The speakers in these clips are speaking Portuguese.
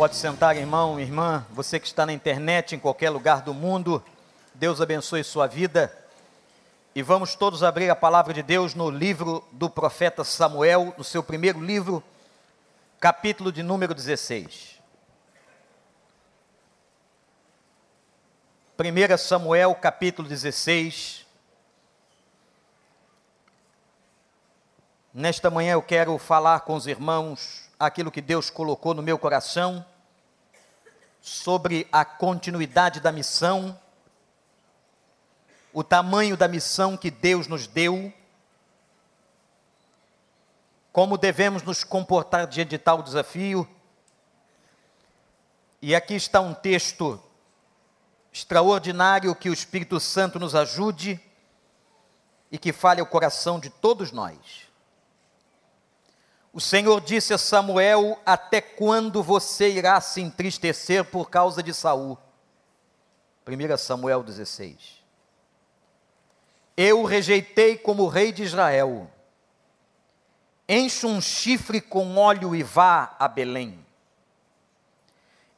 Pode sentar, irmão, irmã, você que está na internet, em qualquer lugar do mundo, Deus abençoe sua vida. E vamos todos abrir a palavra de Deus no livro do profeta Samuel, no seu primeiro livro, capítulo de número 16. 1 Samuel, capítulo 16. Nesta manhã eu quero falar com os irmãos aquilo que Deus colocou no meu coração sobre a continuidade da missão, o tamanho da missão que Deus nos deu, como devemos nos comportar diante de tal desafio. E aqui está um texto extraordinário que o Espírito Santo nos ajude e que fale ao coração de todos nós. O Senhor disse a Samuel: Até quando você irá se entristecer por causa de Saul? 1 Samuel 16. Eu o rejeitei como rei de Israel. Enche um chifre com óleo e vá a Belém.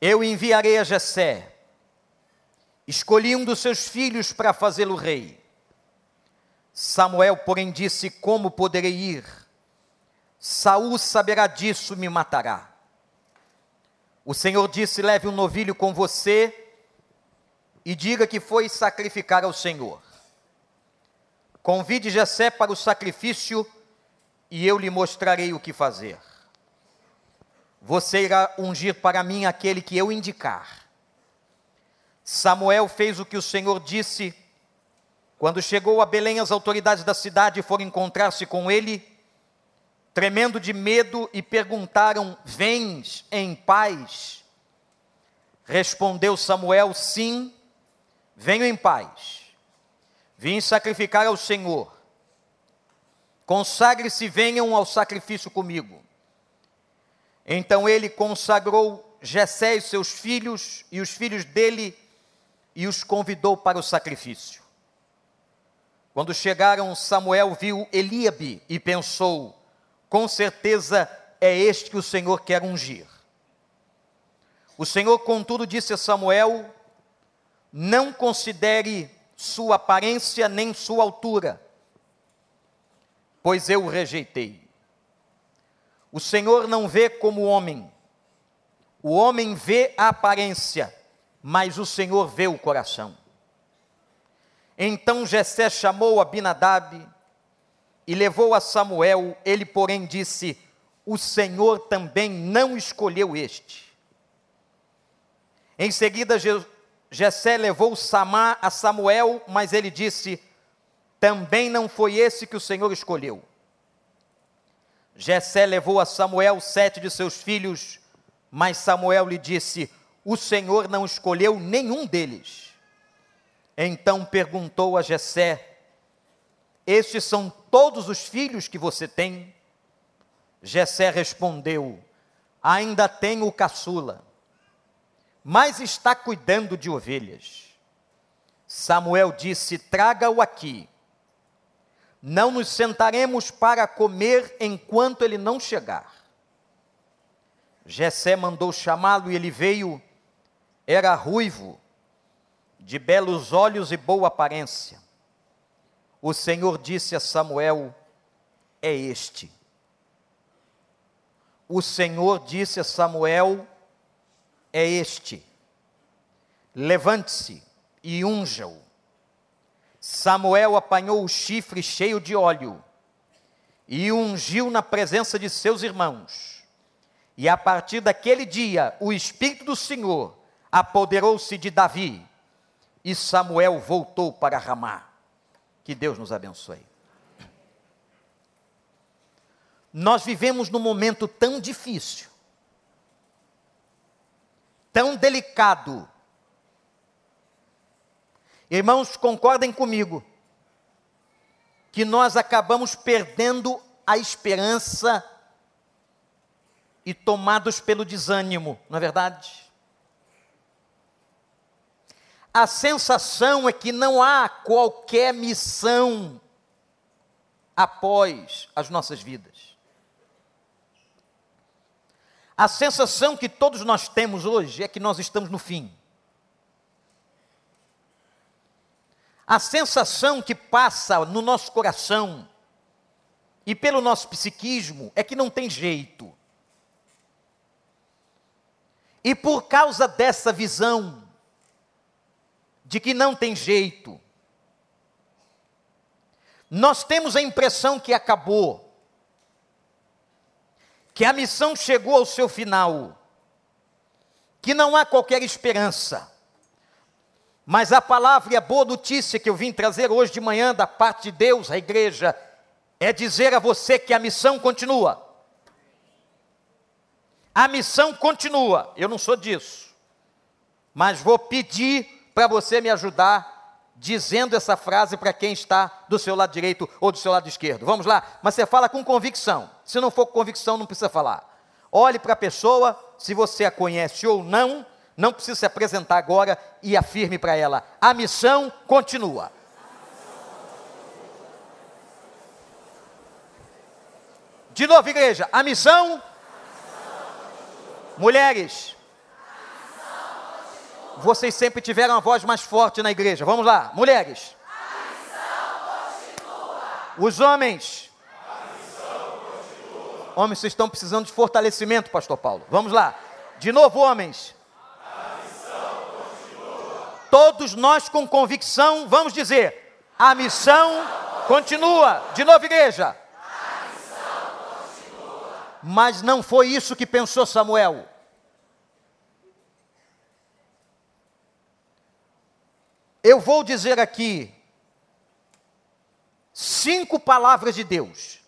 Eu enviarei a Jessé. Escolhi um dos seus filhos para fazê-lo rei. Samuel, porém, disse: Como poderei ir? Saul saberá disso, me matará. O Senhor disse: Leve um novilho com você e diga que foi sacrificar ao Senhor. Convide Jessé para o sacrifício e eu lhe mostrarei o que fazer. Você irá ungir para mim aquele que eu indicar. Samuel fez o que o Senhor disse. Quando chegou a Belém, as autoridades da cidade foram encontrar-se com ele tremendo de medo, e perguntaram: Vens em paz? Respondeu Samuel: Sim, venho em paz. Vim sacrificar ao Senhor. Consagre-se, venham ao sacrifício comigo. Então ele consagrou Jessé e seus filhos e os filhos dele e os convidou para o sacrifício. Quando chegaram, Samuel viu Eliabe e pensou: com certeza é este que o Senhor quer ungir. O Senhor, contudo, disse a Samuel: Não considere sua aparência nem sua altura, pois eu o rejeitei. O Senhor não vê como homem, o homem vê a aparência, mas o Senhor vê o coração. Então Jessé chamou Abinadab, e levou a Samuel, ele, porém, disse: O Senhor também não escolheu este. Em seguida, Jessé levou Samá a Samuel, mas ele disse: Também não foi esse que o Senhor escolheu. Jessé levou a Samuel sete de seus filhos, mas Samuel lhe disse: O Senhor não escolheu nenhum deles. Então perguntou a Jessé: estes são todos os filhos que você tem? Jessé respondeu: Ainda tenho o caçula, mas está cuidando de ovelhas. Samuel disse: Traga-o aqui. Não nos sentaremos para comer enquanto ele não chegar. Jessé mandou chamá-lo e ele veio. Era ruivo, de belos olhos e boa aparência o Senhor disse a Samuel: É este. O Senhor disse a Samuel: É este. Levante-se e unja-o. Samuel apanhou o chifre cheio de óleo e ungiu na presença de seus irmãos. E a partir daquele dia, o Espírito do Senhor apoderou-se de Davi, e Samuel voltou para Ramá. Que Deus nos abençoe. Nós vivemos num momento tão difícil, tão delicado. Irmãos, concordem comigo, que nós acabamos perdendo a esperança e tomados pelo desânimo, não é verdade? A sensação é que não há qualquer missão após as nossas vidas. A sensação que todos nós temos hoje é que nós estamos no fim. A sensação que passa no nosso coração e pelo nosso psiquismo é que não tem jeito. E por causa dessa visão de que não tem jeito, nós temos a impressão que acabou, que a missão chegou ao seu final, que não há qualquer esperança. Mas a palavra e a boa notícia que eu vim trazer hoje de manhã da parte de Deus à igreja é dizer a você que a missão continua. A missão continua. Eu não sou disso. Mas vou pedir para você me ajudar dizendo essa frase para quem está do seu lado direito ou do seu lado esquerdo. Vamos lá? Mas você fala com convicção. Se não for convicção, não precisa falar. Olhe para a pessoa, se você a conhece ou não, não precisa se apresentar agora e afirme para ela: a missão continua. De novo, igreja, a missão. Mulheres, vocês sempre tiveram a voz mais forte na igreja. Vamos lá, mulheres. Os homens. Homens, vocês estão precisando de fortalecimento, Pastor Paulo. Vamos lá. De novo, homens. Todos nós com convicção vamos dizer: a missão continua. De novo, igreja. Mas não foi isso que pensou Samuel. Eu vou dizer aqui cinco palavras de Deus,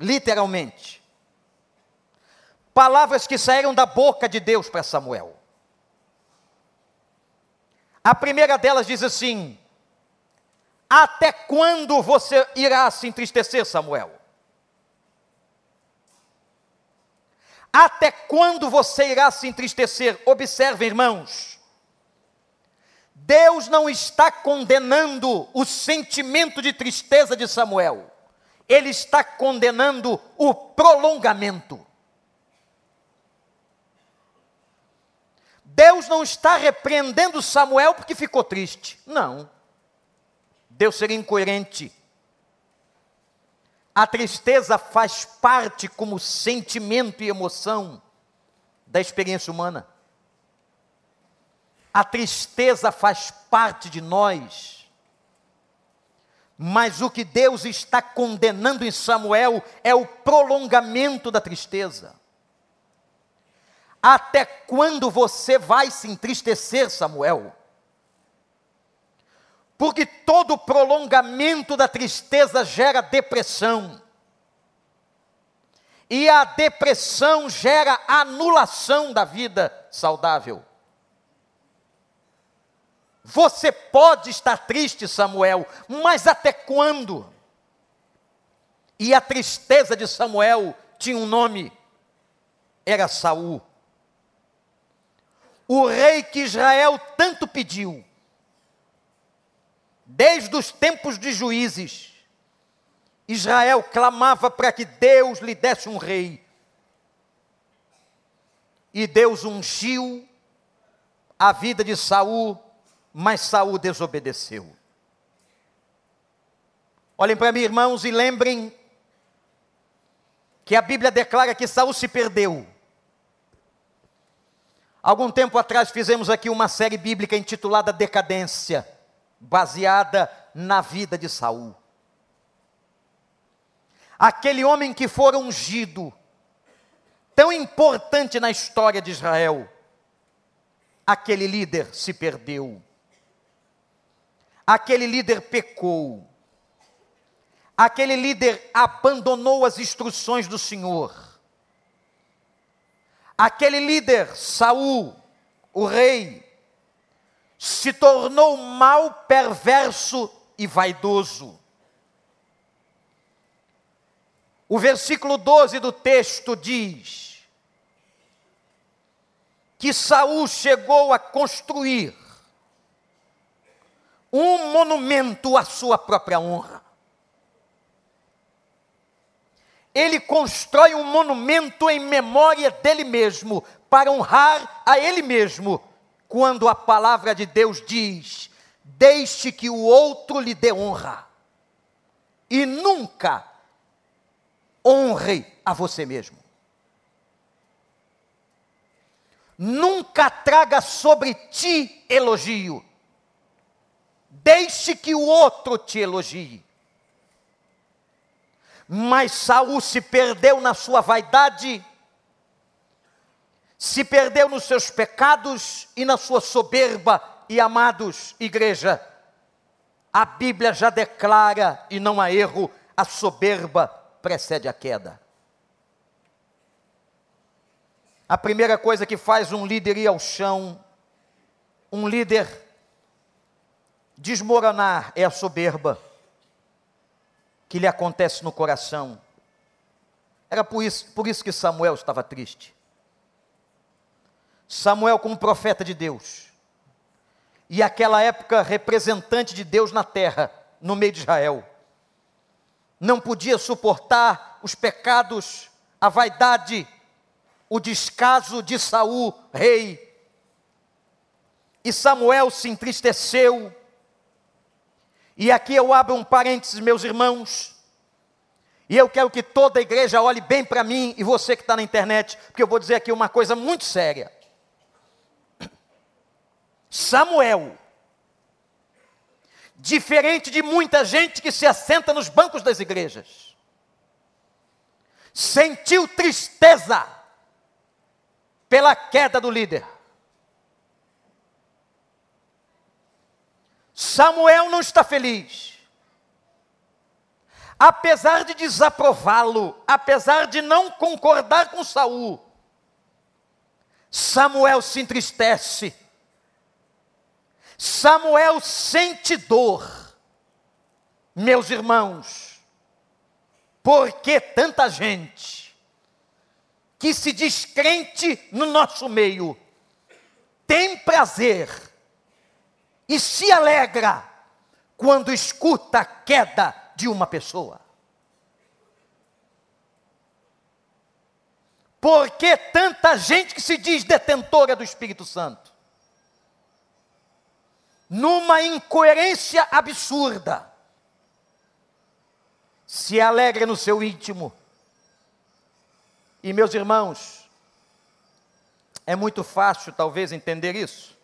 literalmente. Palavras que saíram da boca de Deus para Samuel. A primeira delas diz assim: Até quando você irá se entristecer, Samuel? Até quando você irá se entristecer? Observe, irmãos. Deus não está condenando o sentimento de tristeza de Samuel, ele está condenando o prolongamento. Deus não está repreendendo Samuel porque ficou triste. Não. Deus seria incoerente. A tristeza faz parte como sentimento e emoção da experiência humana. A tristeza faz parte de nós. Mas o que Deus está condenando em Samuel é o prolongamento da tristeza. Até quando você vai se entristecer, Samuel? Porque todo prolongamento da tristeza gera depressão. E a depressão gera anulação da vida saudável. Você pode estar triste, Samuel, mas até quando? E a tristeza de Samuel tinha um nome, era Saul. O rei que Israel tanto pediu, desde os tempos de juízes, Israel clamava para que Deus lhe desse um rei. E Deus ungiu a vida de Saul, mas Saul desobedeceu. Olhem para mim, irmãos, e lembrem que a Bíblia declara que Saul se perdeu. Algum tempo atrás fizemos aqui uma série bíblica intitulada Decadência baseada na vida de Saul. Aquele homem que for ungido, tão importante na história de Israel, aquele líder se perdeu. Aquele líder pecou. Aquele líder abandonou as instruções do Senhor. Aquele líder, Saul, o rei, se tornou mal, perverso e vaidoso. O versículo 12 do texto diz que Saul chegou a construir um monumento à sua própria honra. ele constrói um monumento em memória dele mesmo, para honrar a ele mesmo, quando a palavra de Deus diz: deixe que o outro lhe dê honra, e nunca honre a você mesmo. Nunca traga sobre ti elogio. Deixe que o outro te elogie. Mas Saul se perdeu na sua vaidade, se perdeu nos seus pecados e na sua soberba, e amados, igreja, a Bíblia já declara, e não há erro, a soberba precede a queda. A primeira coisa que faz um líder ir ao chão, um líder desmoronar, é a soberba que lhe acontece no coração. Era por isso, por isso que Samuel estava triste. Samuel, como profeta de Deus, e aquela época representante de Deus na terra, no meio de Israel, não podia suportar os pecados, a vaidade, o descaso de Saul, rei. E Samuel se entristeceu. E aqui eu abro um parênteses, meus irmãos. E eu quero que toda a igreja olhe bem para mim e você que está na internet, porque eu vou dizer aqui uma coisa muito séria. Samuel, diferente de muita gente que se assenta nos bancos das igrejas, sentiu tristeza pela queda do líder. Samuel não está feliz. Apesar de desaprová-lo, apesar de não concordar com Saul, Samuel se entristece. Samuel sente dor. Meus irmãos, por que tanta gente que se diz crente no nosso meio, tem prazer e se alegra quando escuta a queda de uma pessoa. Por que tanta gente que se diz detentora do Espírito Santo? Numa incoerência absurda, se alegra no seu íntimo e meus irmãos, é muito fácil talvez entender isso.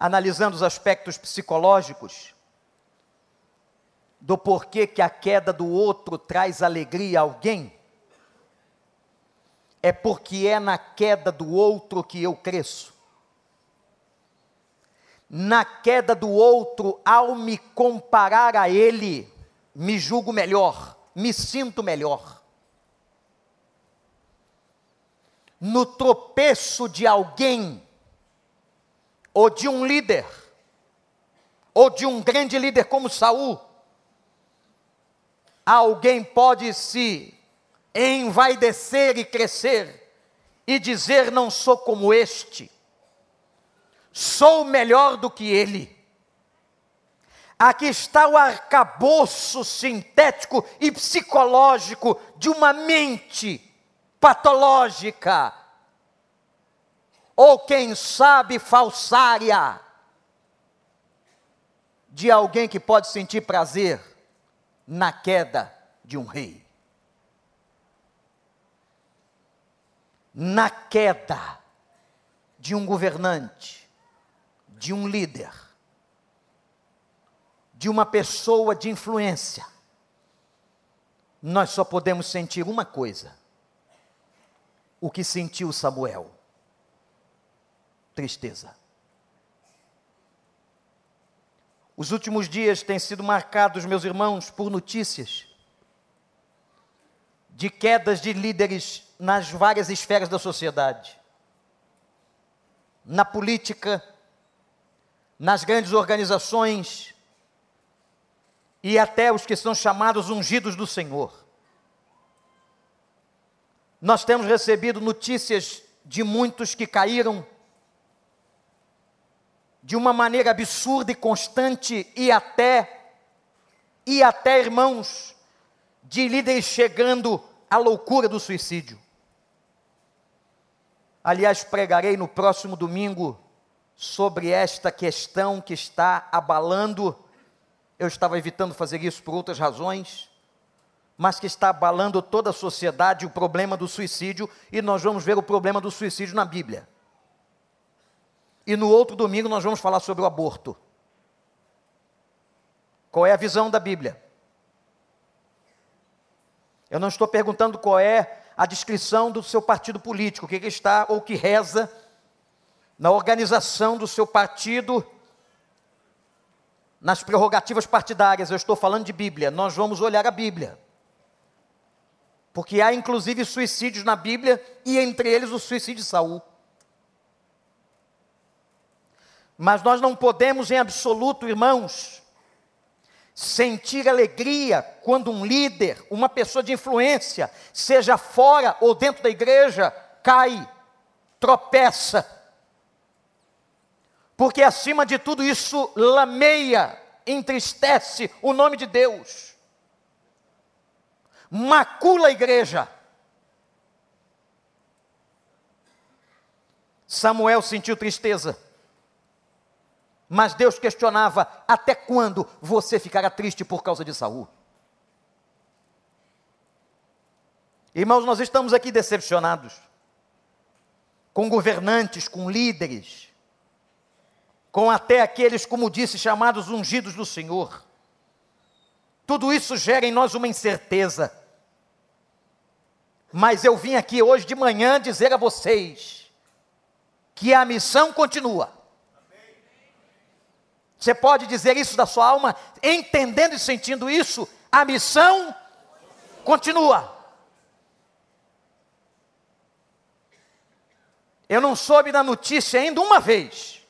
Analisando os aspectos psicológicos do porquê que a queda do outro traz alegria a alguém, é porque é na queda do outro que eu cresço. Na queda do outro, ao me comparar a ele, me julgo melhor, me sinto melhor. no tropeço de alguém, ou de um líder, ou de um grande líder como Saul, alguém pode se envaidecer e crescer e dizer: Não sou como este, sou melhor do que ele. Aqui está o arcabouço sintético e psicológico de uma mente patológica, ou quem sabe falsária, de alguém que pode sentir prazer na queda de um rei. Na queda de um governante, de um líder, de uma pessoa de influência, nós só podemos sentir uma coisa: o que sentiu Samuel: tristeza. Os últimos dias têm sido marcados, meus irmãos, por notícias de quedas de líderes nas várias esferas da sociedade. Na política, nas grandes organizações e até os que são chamados ungidos do Senhor. Nós temos recebido notícias de muitos que caíram de uma maneira absurda e constante e até e até irmãos de líderes chegando à loucura do suicídio. Aliás, pregarei no próximo domingo sobre esta questão que está abalando. Eu estava evitando fazer isso por outras razões, mas que está abalando toda a sociedade o problema do suicídio, e nós vamos ver o problema do suicídio na Bíblia. E no outro domingo nós vamos falar sobre o aborto. Qual é a visão da Bíblia? Eu não estou perguntando qual é a descrição do seu partido político, o que, está ou que reza na organização do seu partido, nas prerrogativas partidárias. Eu estou falando de Bíblia. Nós vamos olhar a Bíblia. Porque há inclusive suicídios na Bíblia e entre eles o suicídio de Saul. Mas nós não podemos em absoluto, irmãos, sentir alegria quando um líder, uma pessoa de influência, seja fora ou dentro da igreja, cai, tropeça. Porque acima de tudo isso lameia, entristece o nome de Deus, macula a igreja. Samuel sentiu tristeza. Mas Deus questionava: até quando você ficará triste por causa de Saul? Irmãos, nós estamos aqui decepcionados com governantes, com líderes, com até aqueles, como disse, chamados ungidos do Senhor. Tudo isso gera em nós uma incerteza. Mas eu vim aqui hoje de manhã dizer a vocês que a missão continua. Você pode dizer isso da sua alma, entendendo e sentindo isso, a missão continua. Eu não soube da notícia ainda uma vez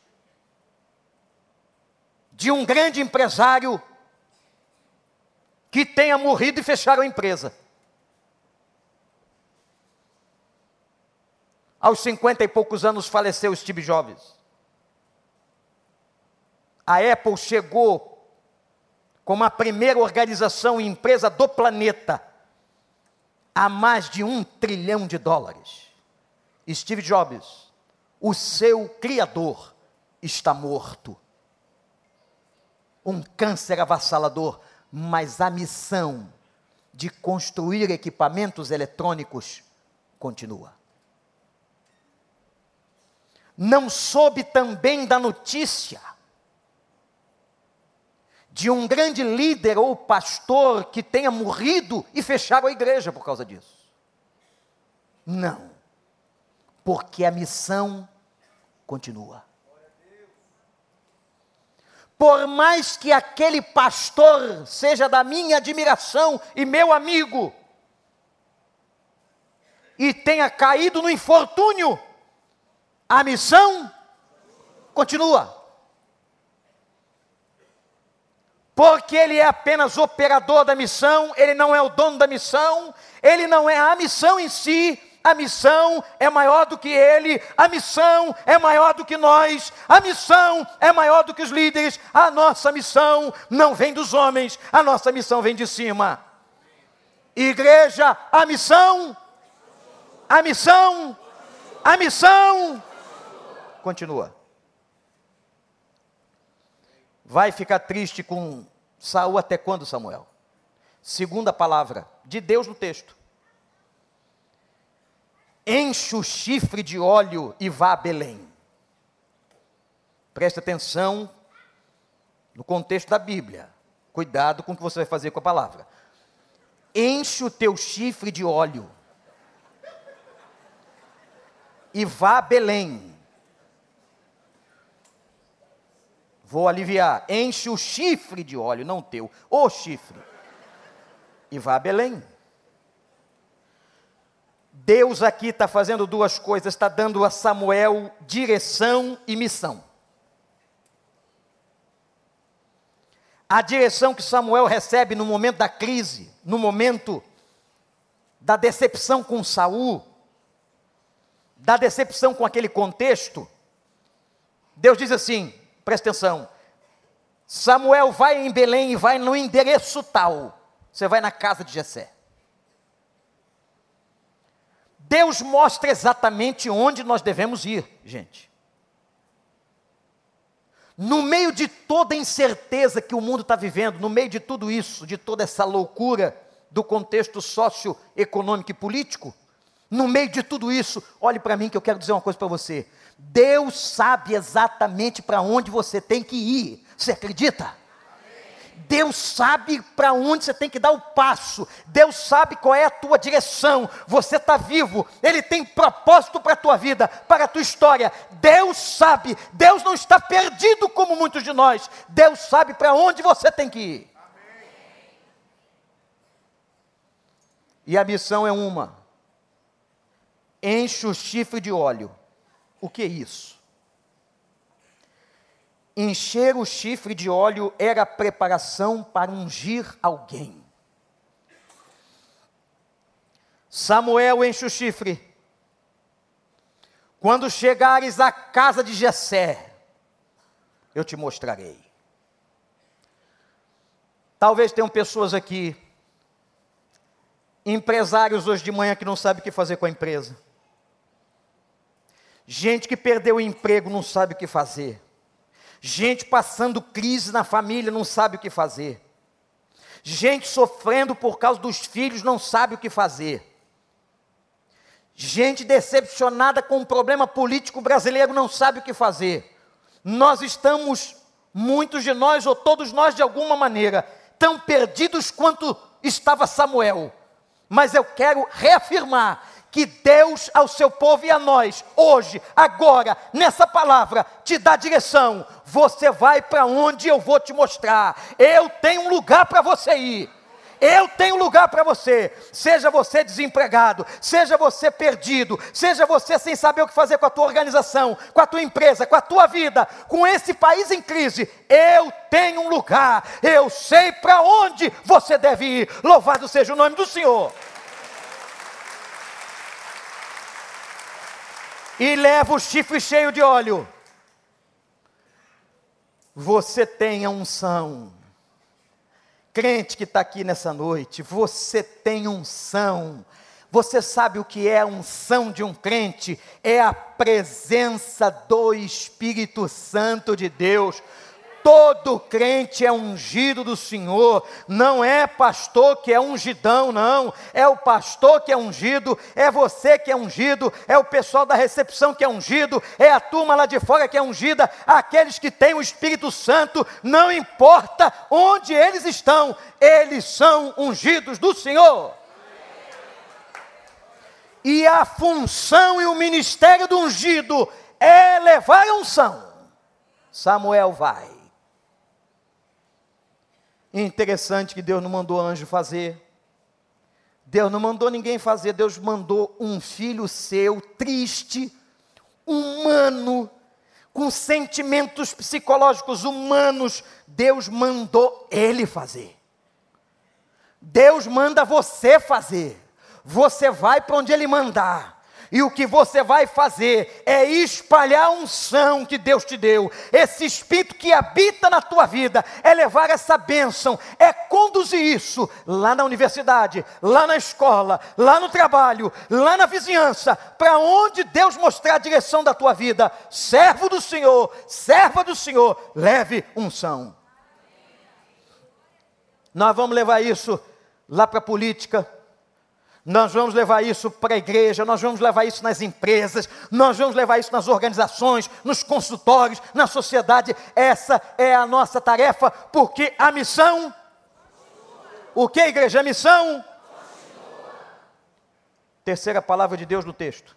de um grande empresário que tenha morrido e fecharam a empresa. Aos cinquenta e poucos anos faleceu Steve Jobs a Apple chegou como a primeira organização e empresa do planeta a mais de um trilhão de dólares. Steve Jobs, o seu criador, está morto. Um câncer avassalador, mas a missão de construir equipamentos eletrônicos continua. Não soube também da notícia de um grande líder ou pastor que tenha morrido e fechado a igreja por causa disso. Não. Porque a missão continua. Por mais que aquele pastor seja da minha admiração e meu amigo, e tenha caído no infortúnio, a missão continua. Porque ele é apenas operador da missão, ele não é o dono da missão, ele não é a missão em si, a missão é maior do que ele, a missão é maior do que nós, a missão é maior do que os líderes, a nossa missão não vem dos homens, a nossa missão vem de cima. Igreja, a missão, a missão, a missão continua. Vai ficar triste com Saul até quando, Samuel? Segunda palavra de Deus no texto. Enche o chifre de óleo e vá a Belém. Preste atenção no contexto da Bíblia. Cuidado com o que você vai fazer com a palavra. Enche o teu chifre de óleo e vá a Belém. Vou aliviar. Enche o chifre de óleo, não teu, o chifre. E vá a Belém. Deus aqui está fazendo duas coisas, está dando a Samuel direção e missão. A direção que Samuel recebe no momento da crise, no momento da decepção com Saul, da decepção com aquele contexto, Deus diz assim: presta atenção. Samuel vai em Belém e vai no endereço tal. Você vai na casa de Jessé. Deus mostra exatamente onde nós devemos ir, gente. No meio de toda a incerteza que o mundo está vivendo, no meio de tudo isso, de toda essa loucura do contexto socioeconômico e político, no meio de tudo isso, olhe para mim que eu quero dizer uma coisa para você. Deus sabe exatamente para onde você tem que ir. Você acredita? Deus sabe para onde você tem que dar o passo, Deus sabe qual é a tua direção, você está vivo, Ele tem propósito para a tua vida, para a tua história, Deus sabe, Deus não está perdido como muitos de nós, Deus sabe para onde você tem que ir. E a missão é uma: enche o chifre de óleo. O que é isso? Encher o chifre de óleo era preparação para ungir alguém. Samuel enche o chifre. Quando chegares à casa de Jessé, eu te mostrarei. Talvez tenham pessoas aqui, empresários hoje de manhã que não sabem o que fazer com a empresa. Gente que perdeu o emprego não sabe o que fazer. Gente passando crise na família não sabe o que fazer. Gente sofrendo por causa dos filhos não sabe o que fazer. Gente decepcionada com o problema político brasileiro não sabe o que fazer. Nós estamos, muitos de nós, ou todos nós de alguma maneira, tão perdidos quanto estava Samuel. Mas eu quero reafirmar que Deus ao seu povo e a nós, hoje, agora, nessa palavra, te dá direção. Você vai para onde eu vou te mostrar. Eu tenho um lugar para você ir. Eu tenho lugar para você. Seja você desempregado, seja você perdido, seja você sem saber o que fazer com a tua organização, com a tua empresa, com a tua vida, com esse país em crise. Eu tenho um lugar. Eu sei para onde você deve ir. Louvado seja o nome do Senhor. E leva o chifre cheio de óleo. Você tem a unção. Crente que está aqui nessa noite, você tem unção. Você sabe o que é a unção de um crente? É a presença do Espírito Santo de Deus Todo crente é ungido do Senhor, não é pastor que é ungidão, não, é o pastor que é ungido, é você que é ungido, é o pessoal da recepção que é ungido, é a turma lá de fora que é ungida, aqueles que têm o Espírito Santo, não importa onde eles estão, eles são ungidos do Senhor. E a função e o ministério do ungido é levar a unção. Samuel vai. Interessante que Deus não mandou anjo fazer. Deus não mandou ninguém fazer, Deus mandou um filho seu, triste, humano, com sentimentos psicológicos humanos. Deus mandou ele fazer. Deus manda você fazer. Você vai para onde ele mandar. E o que você vai fazer é espalhar a unção que Deus te deu. Esse espírito que habita na tua vida é levar essa bênção, é conduzir isso lá na universidade, lá na escola, lá no trabalho, lá na vizinhança, para onde Deus mostrar a direção da tua vida. Servo do Senhor, serva do Senhor, leve unção. Nós vamos levar isso lá para a política nós vamos levar isso para a igreja, nós vamos levar isso nas empresas, nós vamos levar isso nas organizações, nos consultórios, na sociedade. Essa é a nossa tarefa, porque a missão. O que, igreja? A missão. Terceira palavra de Deus no texto.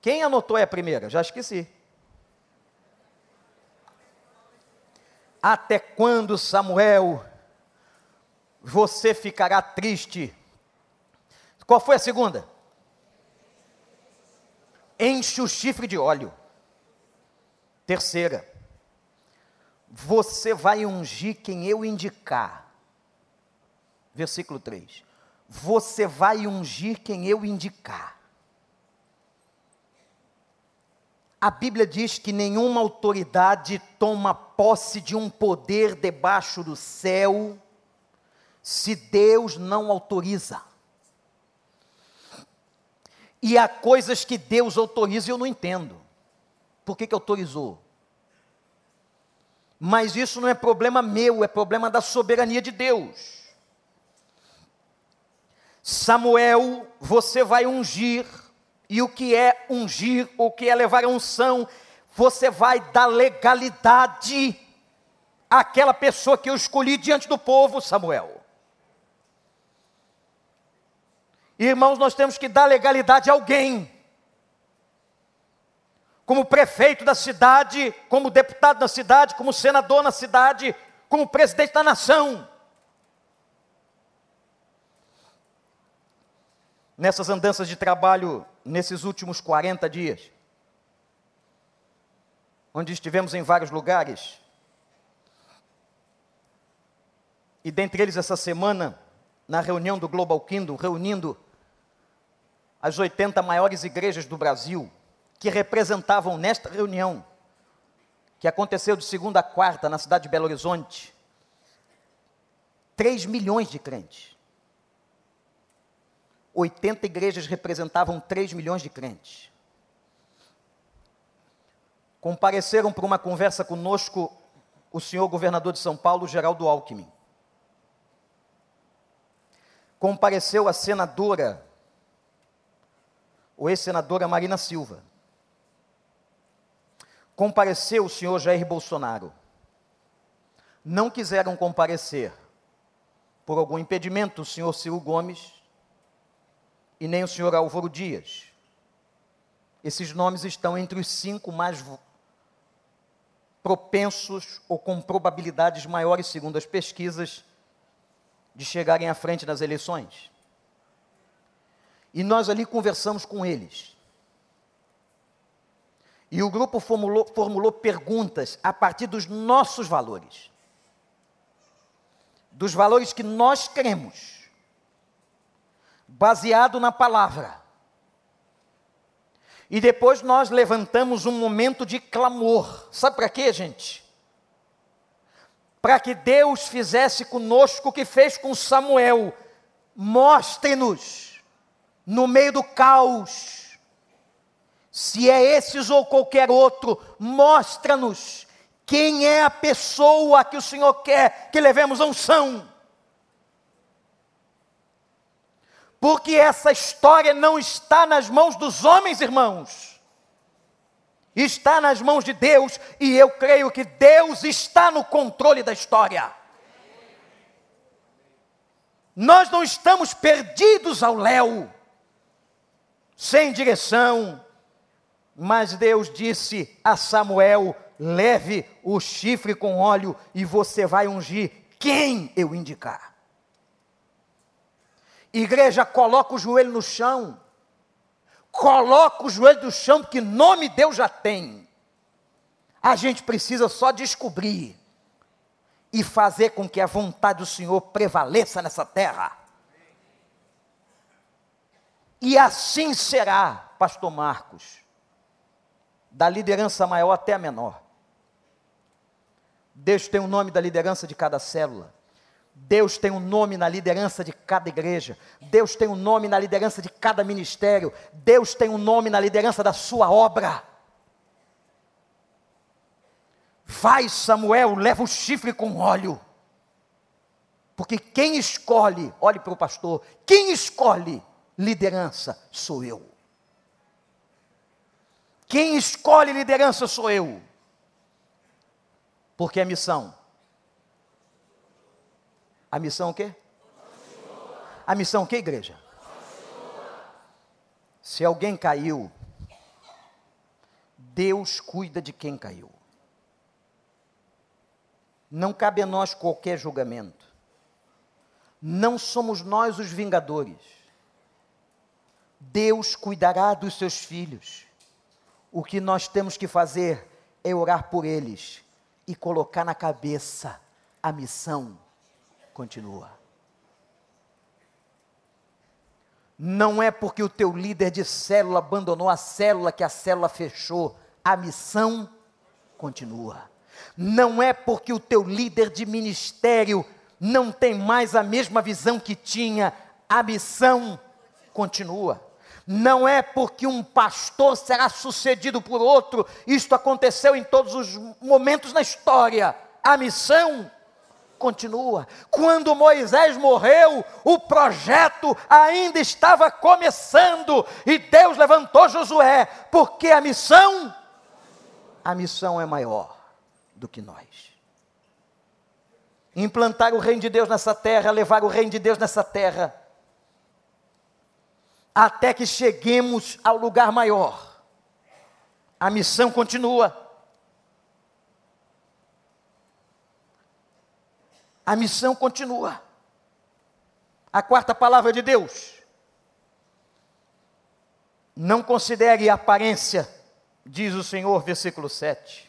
Quem anotou é a primeira? Já esqueci. Até quando Samuel você ficará triste. Qual foi a segunda? Enche o chifre de óleo. Terceira, você vai ungir quem eu indicar. Versículo 3. Você vai ungir quem eu indicar. A Bíblia diz que nenhuma autoridade toma posse de um poder debaixo do céu se Deus não autoriza. E há coisas que Deus autoriza e eu não entendo. Por que, que autorizou? Mas isso não é problema meu, é problema da soberania de Deus. Samuel, você vai ungir, e o que é ungir, o que é levar a unção, você vai dar legalidade àquela pessoa que eu escolhi diante do povo, Samuel. Irmãos, nós temos que dar legalidade a alguém como prefeito da cidade, como deputado da cidade, como senador na cidade, como presidente da nação. Nessas andanças de trabalho, nesses últimos 40 dias, onde estivemos em vários lugares, e dentre eles essa semana, na reunião do Global Kingdom, reunindo as 80 maiores igrejas do Brasil, que representavam nesta reunião, que aconteceu de segunda a quarta na cidade de Belo Horizonte, 3 milhões de crentes. 80 igrejas representavam 3 milhões de crentes. Compareceram para uma conversa conosco o senhor governador de São Paulo, Geraldo Alckmin. Compareceu a senadora, o ex-senadora Marina Silva compareceu o senhor Jair Bolsonaro. Não quiseram comparecer por algum impedimento o senhor Ciro Gomes e nem o senhor Álvaro Dias. Esses nomes estão entre os cinco mais propensos ou com probabilidades maiores, segundo as pesquisas, de chegarem à frente nas eleições. E nós ali conversamos com eles. E o grupo formulou, formulou perguntas a partir dos nossos valores, dos valores que nós cremos, baseado na palavra. E depois nós levantamos um momento de clamor. Sabe para quê, gente? Para que Deus fizesse conosco o que fez com Samuel. Mostre-nos, no meio do caos, se é esses ou qualquer outro, mostra-nos quem é a pessoa que o Senhor quer que levemos a unção. Porque essa história não está nas mãos dos homens, irmãos. Está nas mãos de Deus, e eu creio que Deus está no controle da história. Nós não estamos perdidos ao léu, sem direção, mas Deus disse a Samuel: leve o chifre com óleo e você vai ungir quem eu indicar. Igreja, coloca o joelho no chão. Coloca o joelho no chão, porque nome Deus já tem. A gente precisa só descobrir e fazer com que a vontade do Senhor prevaleça nessa terra. E assim será, Pastor Marcos da liderança maior até a menor. Deus tem o um nome da liderança de cada célula. Deus tem um nome na liderança de cada igreja. Deus tem um nome na liderança de cada ministério. Deus tem um nome na liderança da sua obra. Vai, Samuel, leva o chifre com óleo. Porque quem escolhe, olhe para o pastor, quem escolhe liderança sou eu. Quem escolhe liderança sou eu. Porque a missão. A missão o quê? A missão o quê, igreja? Se alguém caiu, Deus cuida de quem caiu. Não cabe a nós qualquer julgamento. Não somos nós os vingadores. Deus cuidará dos seus filhos. O que nós temos que fazer é orar por eles e colocar na cabeça a missão continua. Não é porque o teu líder de célula abandonou a célula que a célula fechou. a missão continua. Não é porque o teu líder de ministério não tem mais a mesma visão que tinha, a missão continua. Não é porque um pastor será sucedido por outro, isto aconteceu em todos os momentos na história. A missão continua. Quando Moisés morreu, o projeto ainda estava começando e Deus levantou Josué, porque a missão a missão é maior do que nós. Implantar o reino de Deus nessa terra, levar o reino de Deus nessa terra, até que cheguemos ao lugar maior. A missão continua. A missão continua. A quarta palavra de Deus. Não considere a aparência, diz o Senhor, versículo 7.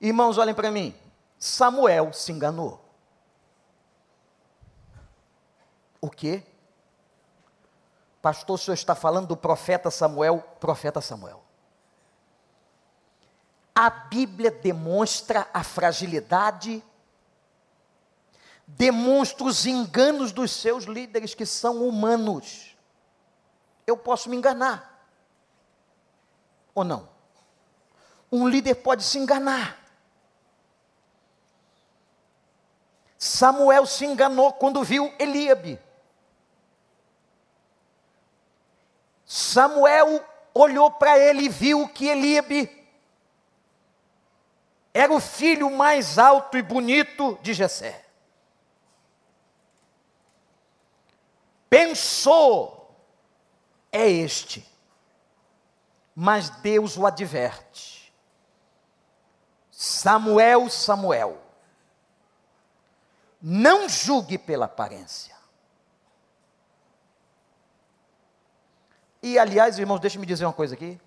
Irmãos, olhem para mim. Samuel se enganou. O quê? Pastor, o senhor está falando do profeta Samuel, profeta Samuel. A Bíblia demonstra a fragilidade demonstra os enganos dos seus líderes que são humanos. Eu posso me enganar. Ou não? Um líder pode se enganar. Samuel se enganou quando viu Eliabe. Samuel olhou para ele e viu que Eliabe era o filho mais alto e bonito de Jessé. pensou é este. Mas Deus o adverte. Samuel, Samuel, não julgue pela aparência. E aliás, irmãos, deixe-me dizer uma coisa aqui.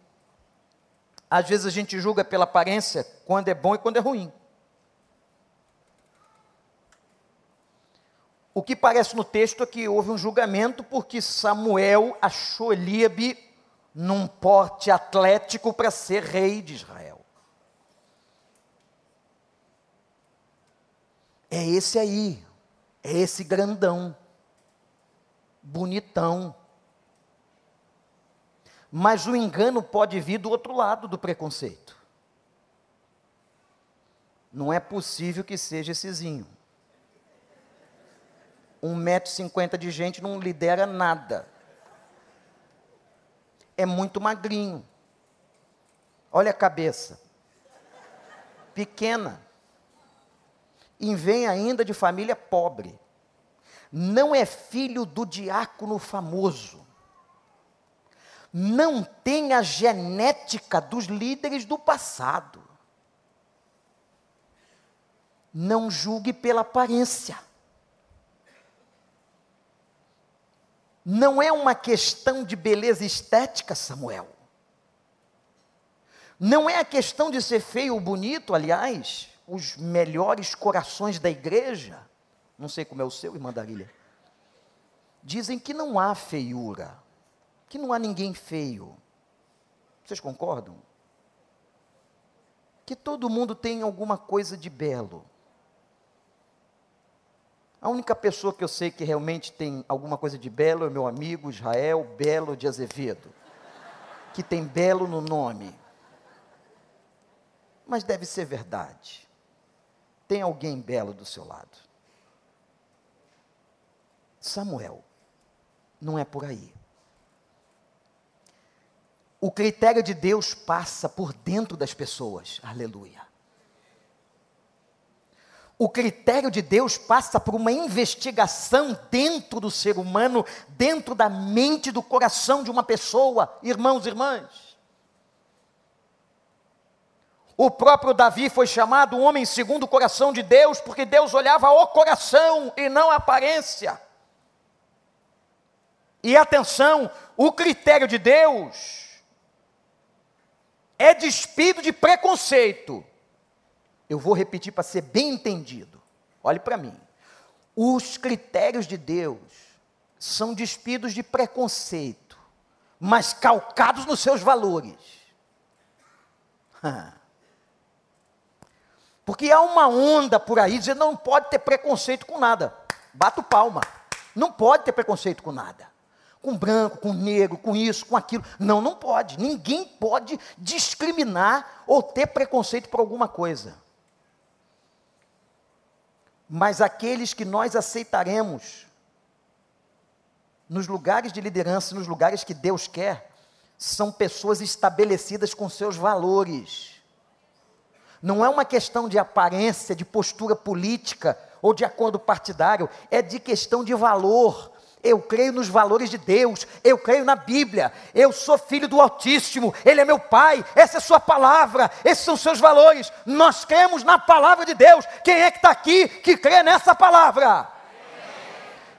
Às vezes a gente julga pela aparência quando é bom e quando é ruim. O que parece no texto é que houve um julgamento porque Samuel achou Eliabe num porte atlético para ser rei de Israel. É esse aí, é esse grandão, bonitão. Mas o engano pode vir do outro lado do preconceito. Não é possível que seja essezinho um metro e cinquenta de gente não lidera nada. É muito magrinho. Olha a cabeça. Pequena. E vem ainda de família pobre. Não é filho do diácono famoso. Não tem a genética dos líderes do passado. Não julgue pela aparência. não é uma questão de beleza estética, Samuel. Não é a questão de ser feio ou bonito, aliás, os melhores corações da igreja, não sei como é o seu, irmã Darília, dizem que não há feiura, que não há ninguém feio. Vocês concordam? Que todo mundo tem alguma coisa de belo. A única pessoa que eu sei que realmente tem alguma coisa de belo é meu amigo Israel Belo de Azevedo, que tem belo no nome. Mas deve ser verdade. Tem alguém belo do seu lado. Samuel, não é por aí. O critério de Deus passa por dentro das pessoas. Aleluia. O critério de Deus passa por uma investigação dentro do ser humano, dentro da mente, do coração de uma pessoa, irmãos e irmãs. O próprio Davi foi chamado homem segundo o coração de Deus, porque Deus olhava o coração e não a aparência. E atenção, o critério de Deus é despido de preconceito eu vou repetir para ser bem entendido. Olhe para mim. Os critérios de Deus são despidos de preconceito, mas calcados nos seus valores. Porque há uma onda por aí dizendo não pode ter preconceito com nada. Bato palma. Não pode ter preconceito com nada. Com branco, com negro, com isso, com aquilo. Não, não pode. Ninguém pode discriminar ou ter preconceito por alguma coisa. Mas aqueles que nós aceitaremos nos lugares de liderança, nos lugares que Deus quer, são pessoas estabelecidas com seus valores não é uma questão de aparência, de postura política ou de acordo partidário, é de questão de valor. Eu creio nos valores de Deus, eu creio na Bíblia, eu sou filho do Altíssimo, Ele é meu Pai, essa é Sua palavra, esses são seus valores. Nós cremos na palavra de Deus. Quem é que está aqui que crê nessa palavra?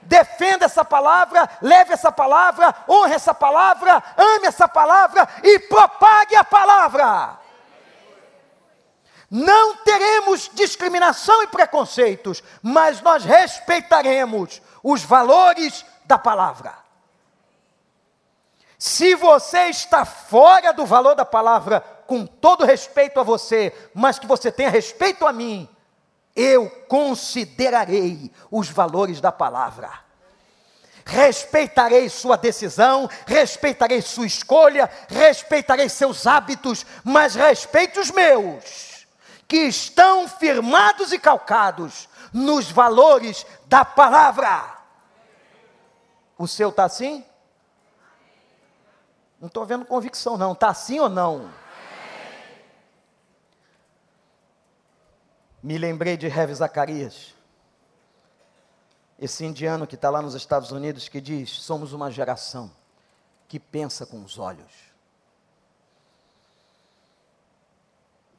defenda essa palavra, leve essa palavra, honre essa palavra, ame essa palavra e propague a palavra. Não teremos discriminação e preconceitos, mas nós respeitaremos os valores da palavra. Se você está fora do valor da palavra, com todo respeito a você, mas que você tenha respeito a mim, eu considerarei os valores da palavra. Respeitarei sua decisão, respeitarei sua escolha, respeitarei seus hábitos, mas respeite os meus que estão firmados e calcados nos valores da palavra. O seu está assim? Não estou vendo convicção, não. Está assim ou não? Me lembrei de Rev Zacarias, esse indiano que está lá nos Estados Unidos, que diz: somos uma geração que pensa com os olhos.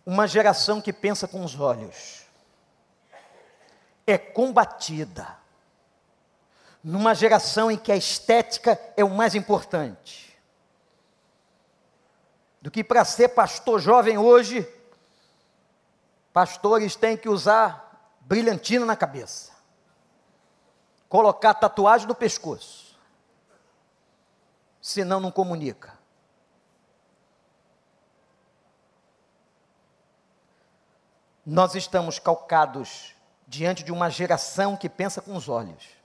Uma geração que pensa com os olhos é combatida. Numa geração em que a estética é o mais importante. Do que para ser pastor jovem hoje, pastores têm que usar brilhantina na cabeça, colocar tatuagem no pescoço, senão não comunica. nós estamos calcados diante de uma geração que pensa com os olhos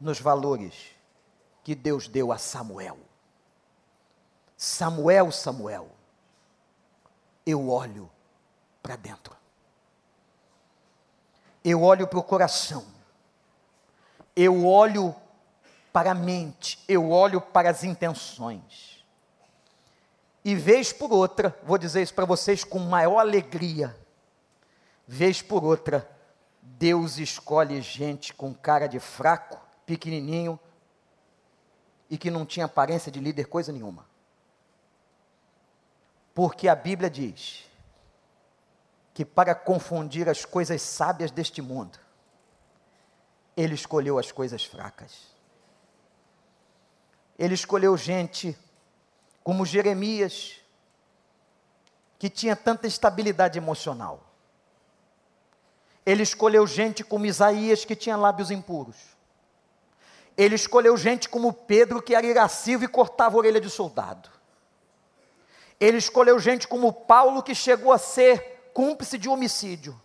nos valores que Deus deu a Samuel. Samuel, Samuel, eu olho para dentro. Eu olho para o coração. Eu olho para a mente, eu olho para as intenções. E vez por outra, vou dizer isso para vocês com maior alegria, vez por outra, Deus escolhe gente com cara de fraco, pequenininho e que não tinha aparência de líder coisa nenhuma. Porque a Bíblia diz que para confundir as coisas sábias deste mundo, ele escolheu as coisas fracas. Ele escolheu gente como Jeremias, que tinha tanta estabilidade emocional. Ele escolheu gente como Isaías, que tinha lábios impuros. Ele escolheu gente como Pedro, que era irascível e cortava a orelha de soldado. Ele escolheu gente como Paulo, que chegou a ser cúmplice de homicídio.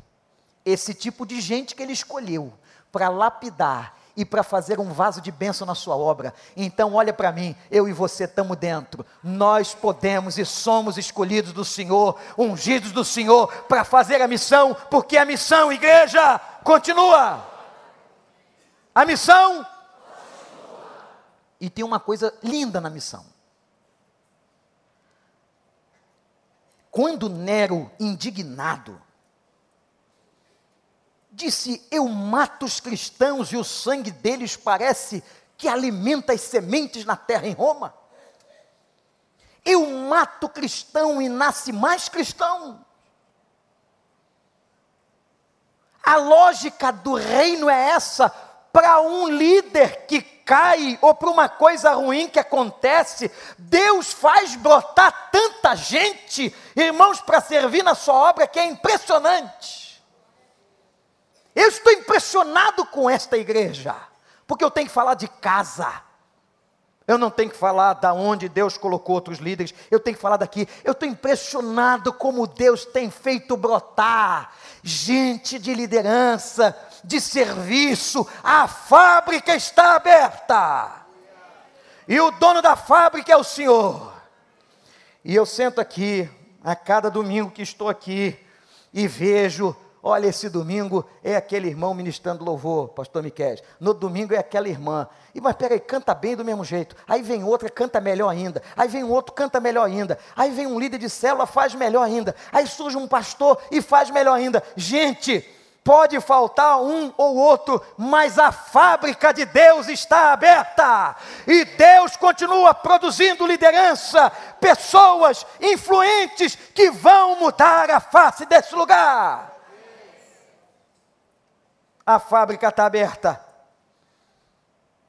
Esse tipo de gente que ele escolheu para lapidar e para fazer um vaso de bênção na sua obra. Então, olha para mim, eu e você estamos dentro. Nós podemos e somos escolhidos do Senhor, ungidos do Senhor, para fazer a missão, porque a missão, igreja, continua. A missão. E tem uma coisa linda na missão. Quando Nero, indignado, disse: Eu mato os cristãos e o sangue deles parece que alimenta as sementes na terra em Roma. Eu mato cristão e nasce mais cristão. A lógica do reino é essa: para um líder que cai ou para uma coisa ruim que acontece, Deus faz brotar tanta gente, irmãos, para servir na sua obra que é impressionante. Eu estou impressionado com esta igreja, porque eu tenho que falar de casa. Eu não tenho que falar da onde Deus colocou outros líderes, eu tenho que falar daqui. Eu estou impressionado como Deus tem feito brotar gente de liderança, de serviço. A fábrica está aberta. E o dono da fábrica é o Senhor. E eu sento aqui, a cada domingo que estou aqui, e vejo Olha, esse domingo é aquele irmão ministrando louvor, pastor Miquel. No domingo é aquela irmã. E mas peraí, canta bem do mesmo jeito. Aí vem outra, canta melhor ainda. Aí vem outro, canta melhor ainda. Aí vem um líder de célula, faz melhor ainda. Aí surge um pastor e faz melhor ainda. Gente, pode faltar um ou outro, mas a fábrica de Deus está aberta. E Deus continua produzindo liderança, pessoas influentes que vão mudar a face desse lugar a fábrica está aberta.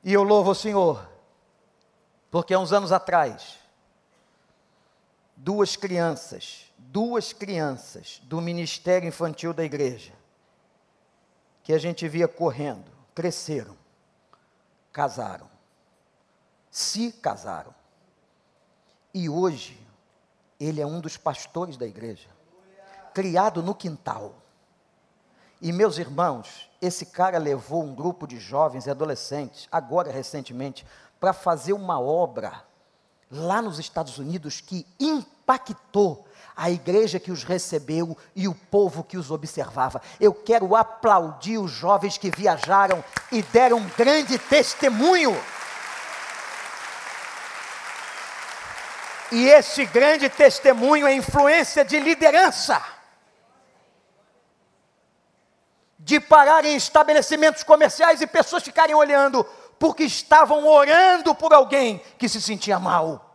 E eu louvo o Senhor, porque há uns anos atrás, duas crianças, duas crianças do ministério infantil da igreja, que a gente via correndo, cresceram, casaram, se casaram. E hoje, ele é um dos pastores da igreja, criado no quintal. E meus irmãos, esse cara levou um grupo de jovens e adolescentes, agora recentemente, para fazer uma obra lá nos Estados Unidos que impactou a igreja que os recebeu e o povo que os observava. Eu quero aplaudir os jovens que viajaram e deram um grande testemunho. E esse grande testemunho é influência de liderança de parar em estabelecimentos comerciais e pessoas ficarem olhando, porque estavam orando por alguém que se sentia mal.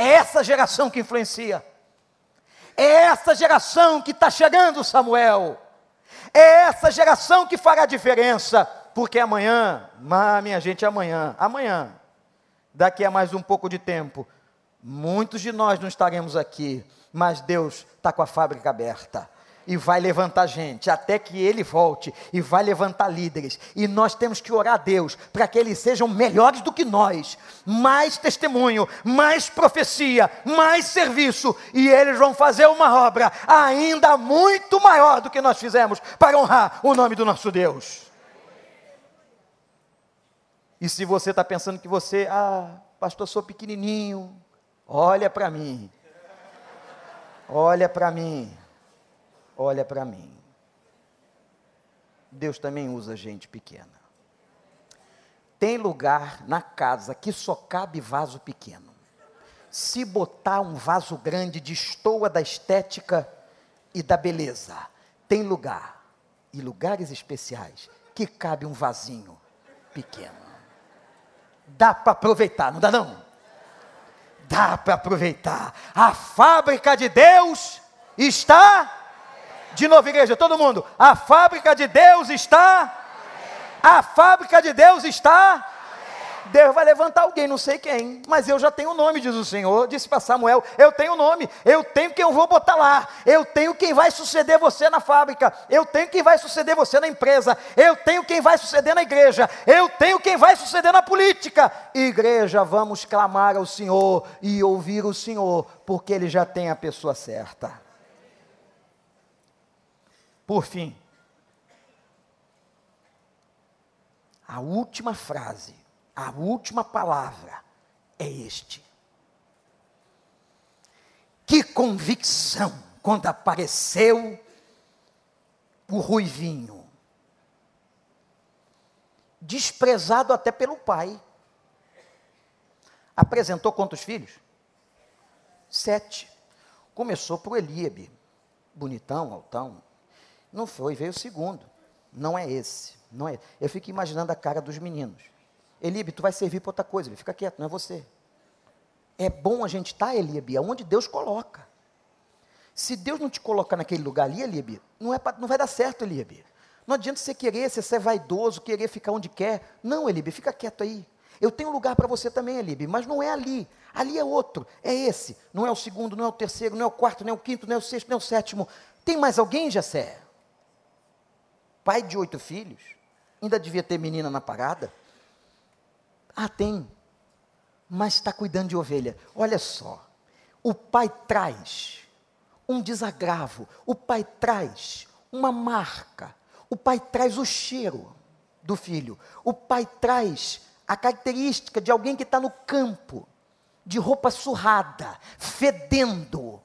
É essa geração que influencia. É essa geração que está chegando, Samuel. É essa geração que fará diferença. Porque amanhã, ah, minha gente, amanhã, amanhã, daqui a mais um pouco de tempo, muitos de nós não estaremos aqui, mas Deus está com a fábrica aberta e vai levantar gente, até que ele volte, e vai levantar líderes. E nós temos que orar a Deus para que eles sejam melhores do que nós, mais testemunho, mais profecia, mais serviço, e eles vão fazer uma obra ainda muito maior do que nós fizemos para honrar o nome do nosso Deus. E se você está pensando que você, ah, pastor, sou pequenininho, olha para mim, olha para mim olha para mim. Deus também usa gente pequena. Tem lugar na casa que só cabe vaso pequeno. Se botar um vaso grande, destoa da estética e da beleza. Tem lugar, e lugares especiais, que cabe um vasinho pequeno. Dá para aproveitar, não dá não? Dá para aproveitar. A fábrica de Deus está de novo, igreja, todo mundo. A fábrica de Deus está. A fábrica de Deus está. Deus vai levantar alguém, não sei quem, mas eu já tenho o nome, diz o Senhor. Disse para Samuel: Eu tenho o nome, eu tenho quem eu vou botar lá, eu tenho quem vai suceder você na fábrica, eu tenho quem vai suceder você na empresa, eu tenho quem vai suceder na igreja, eu tenho quem vai suceder na política. Igreja, vamos clamar ao Senhor e ouvir o Senhor, porque Ele já tem a pessoa certa. Por fim, a última frase, a última palavra é este. Que convicção quando apareceu o ruivinho, desprezado até pelo pai. Apresentou quantos filhos? Sete. Começou por Eliabe, bonitão, altão, não foi, veio o segundo. Não é esse. Não é. Eu fico imaginando a cara dos meninos. Elibe, tu vai servir para outra coisa. Ele fica quieto, não é você. É bom a gente estar, tá, Elibe, aonde Deus coloca. Se Deus não te colocar naquele lugar ali, Elibe, não, é pra, não vai dar certo, Elibe. Não adianta você querer, você ser vaidoso, querer ficar onde quer. Não, Elibe, fica quieto aí. Eu tenho lugar para você também, Elibe, mas não é ali. Ali é outro, é esse. Não é o segundo, não é o terceiro, não é o quarto, não é o quinto, não é o sexto, não é o sétimo. Tem mais alguém, Jessé? Pai de oito filhos, ainda devia ter menina na parada. Ah, tem. Mas está cuidando de ovelha. Olha só. O pai traz um desagravo. O pai traz uma marca. O pai traz o cheiro do filho. O pai traz a característica de alguém que está no campo, de roupa surrada, fedendo,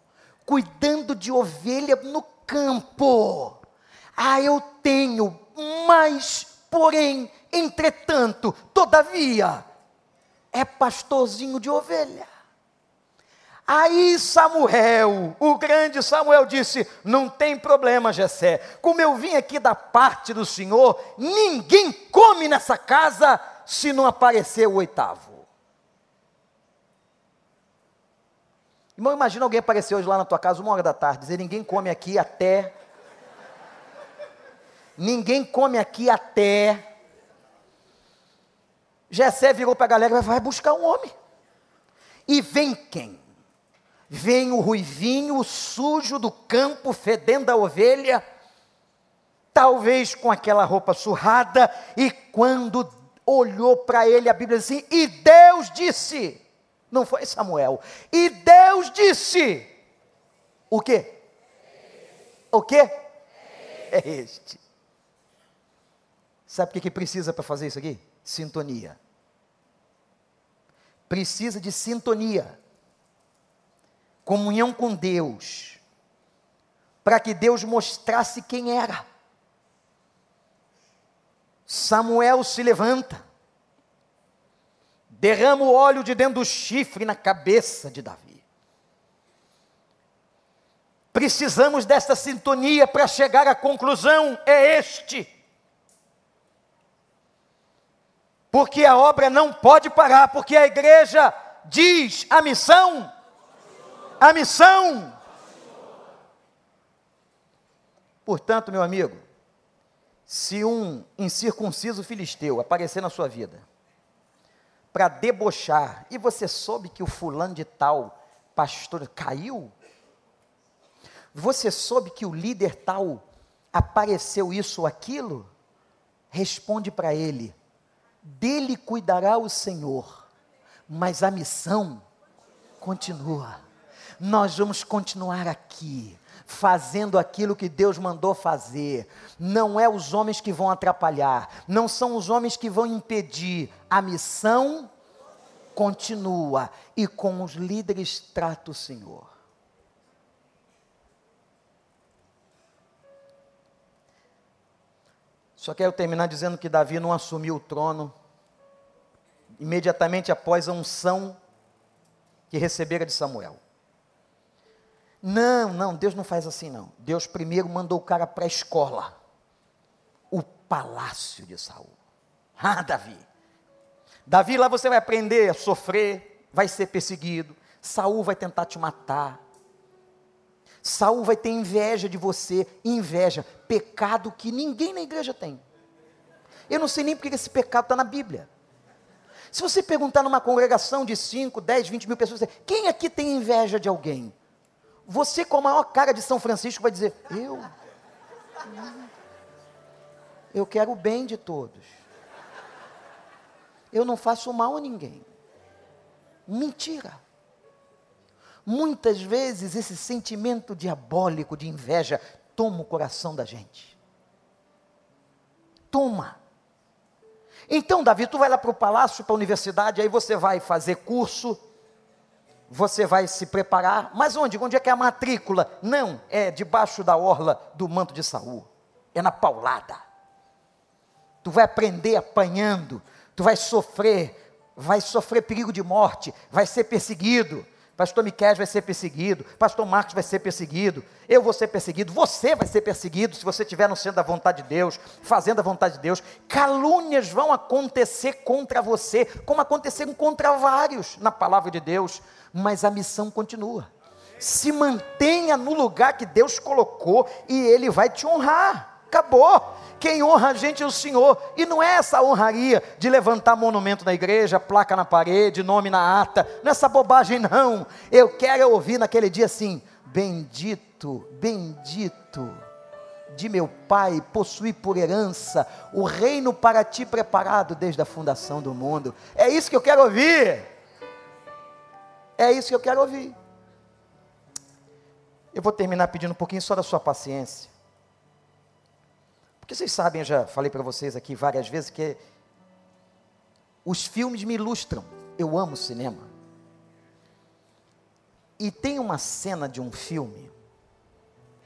cuidando de ovelha no campo. Ah, eu tenho, mas, porém, entretanto, todavia, é pastorzinho de ovelha. Aí Samuel, o grande Samuel, disse: Não tem problema, Jessé. Como eu vim aqui da parte do Senhor, ninguém come nessa casa se não aparecer o oitavo. Irmão, imagina alguém aparecer hoje lá na tua casa, uma hora da tarde, dizer: Ninguém come aqui até. Ninguém come aqui até. Jessé virou para a galera e vai buscar um homem. E vem quem? Vem o ruivinho, o sujo do campo, fedendo a ovelha, talvez com aquela roupa surrada, e quando olhou para ele, a Bíblia diz assim: e Deus disse, não foi Samuel, e Deus disse, o que? O que? É este. Sabe o que, que precisa para fazer isso aqui? Sintonia. Precisa de sintonia comunhão com Deus, para que Deus mostrasse quem era. Samuel se levanta, derrama o óleo de dentro do chifre na cabeça de Davi. Precisamos desta sintonia para chegar à conclusão: é este. Porque a obra não pode parar, porque a igreja diz a missão. A missão. Portanto, meu amigo, se um incircunciso filisteu aparecer na sua vida para debochar, e você soube que o fulano de tal pastor caiu, você soube que o líder tal apareceu isso ou aquilo, responde para ele: dele cuidará o Senhor, mas a missão continua nós vamos continuar aqui, fazendo aquilo que Deus mandou fazer. Não é os homens que vão atrapalhar, não são os homens que vão impedir. A missão continua e com os líderes trata o Senhor. Só quero terminar dizendo que Davi não assumiu o trono imediatamente após a unção que recebera de Samuel. Não, não, Deus não faz assim não. Deus primeiro mandou o cara para a escola. O palácio de Saul. Ah, Davi. Davi, lá você vai aprender a sofrer, vai ser perseguido. Saul vai tentar te matar. Saul vai ter inveja de você, inveja, pecado que ninguém na igreja tem. Eu não sei nem porque esse pecado está na Bíblia. Se você perguntar numa congregação de 5, 10, 20 mil pessoas, quem aqui tem inveja de alguém? Você, com a maior cara de São Francisco, vai dizer: Eu? Eu quero o bem de todos. Eu não faço mal a ninguém. Mentira. Muitas vezes esse sentimento diabólico de inveja toma o coração da gente. Toma. Então, Davi, tu vai lá para o palácio, para a universidade, aí você vai fazer curso, você vai se preparar, mas onde? Onde é que é a matrícula? Não, é debaixo da orla do manto de Saul. É na paulada. Tu vai aprender apanhando, tu vai sofrer, vai sofrer perigo de morte, vai ser perseguido. Pastor Miquel vai ser perseguido, Pastor Marcos vai ser perseguido, eu vou ser perseguido, você vai ser perseguido se você estiver no centro da vontade de Deus, fazendo a vontade de Deus. Calúnias vão acontecer contra você, como aconteceram contra vários na palavra de Deus, mas a missão continua. Se mantenha no lugar que Deus colocou e Ele vai te honrar. Acabou. Quem honra a gente é o Senhor. E não é essa honraria de levantar monumento na igreja, placa na parede, nome na ata. Não é essa bobagem, não. Eu quero ouvir naquele dia assim: Bendito, bendito, de meu pai, possui por herança o reino para ti preparado desde a fundação do mundo. É isso que eu quero ouvir. É isso que eu quero ouvir. Eu vou terminar pedindo um pouquinho só da sua paciência. Porque vocês sabem, eu já falei para vocês aqui várias vezes que os filmes me ilustram. Eu amo cinema. E tem uma cena de um filme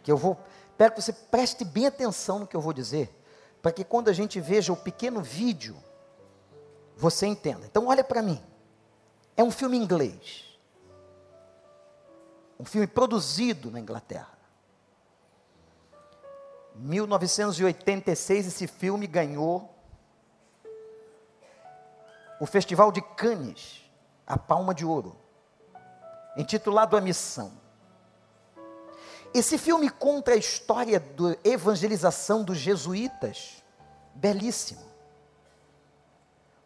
que eu vou, quero que você preste bem atenção no que eu vou dizer, para que quando a gente veja o pequeno vídeo, você entenda. Então olha para mim. É um filme inglês. Um filme produzido na Inglaterra. 1986 esse filme ganhou o Festival de Cannes, a Palma de Ouro, intitulado A Missão. Esse filme conta a história da evangelização dos jesuítas, belíssimo.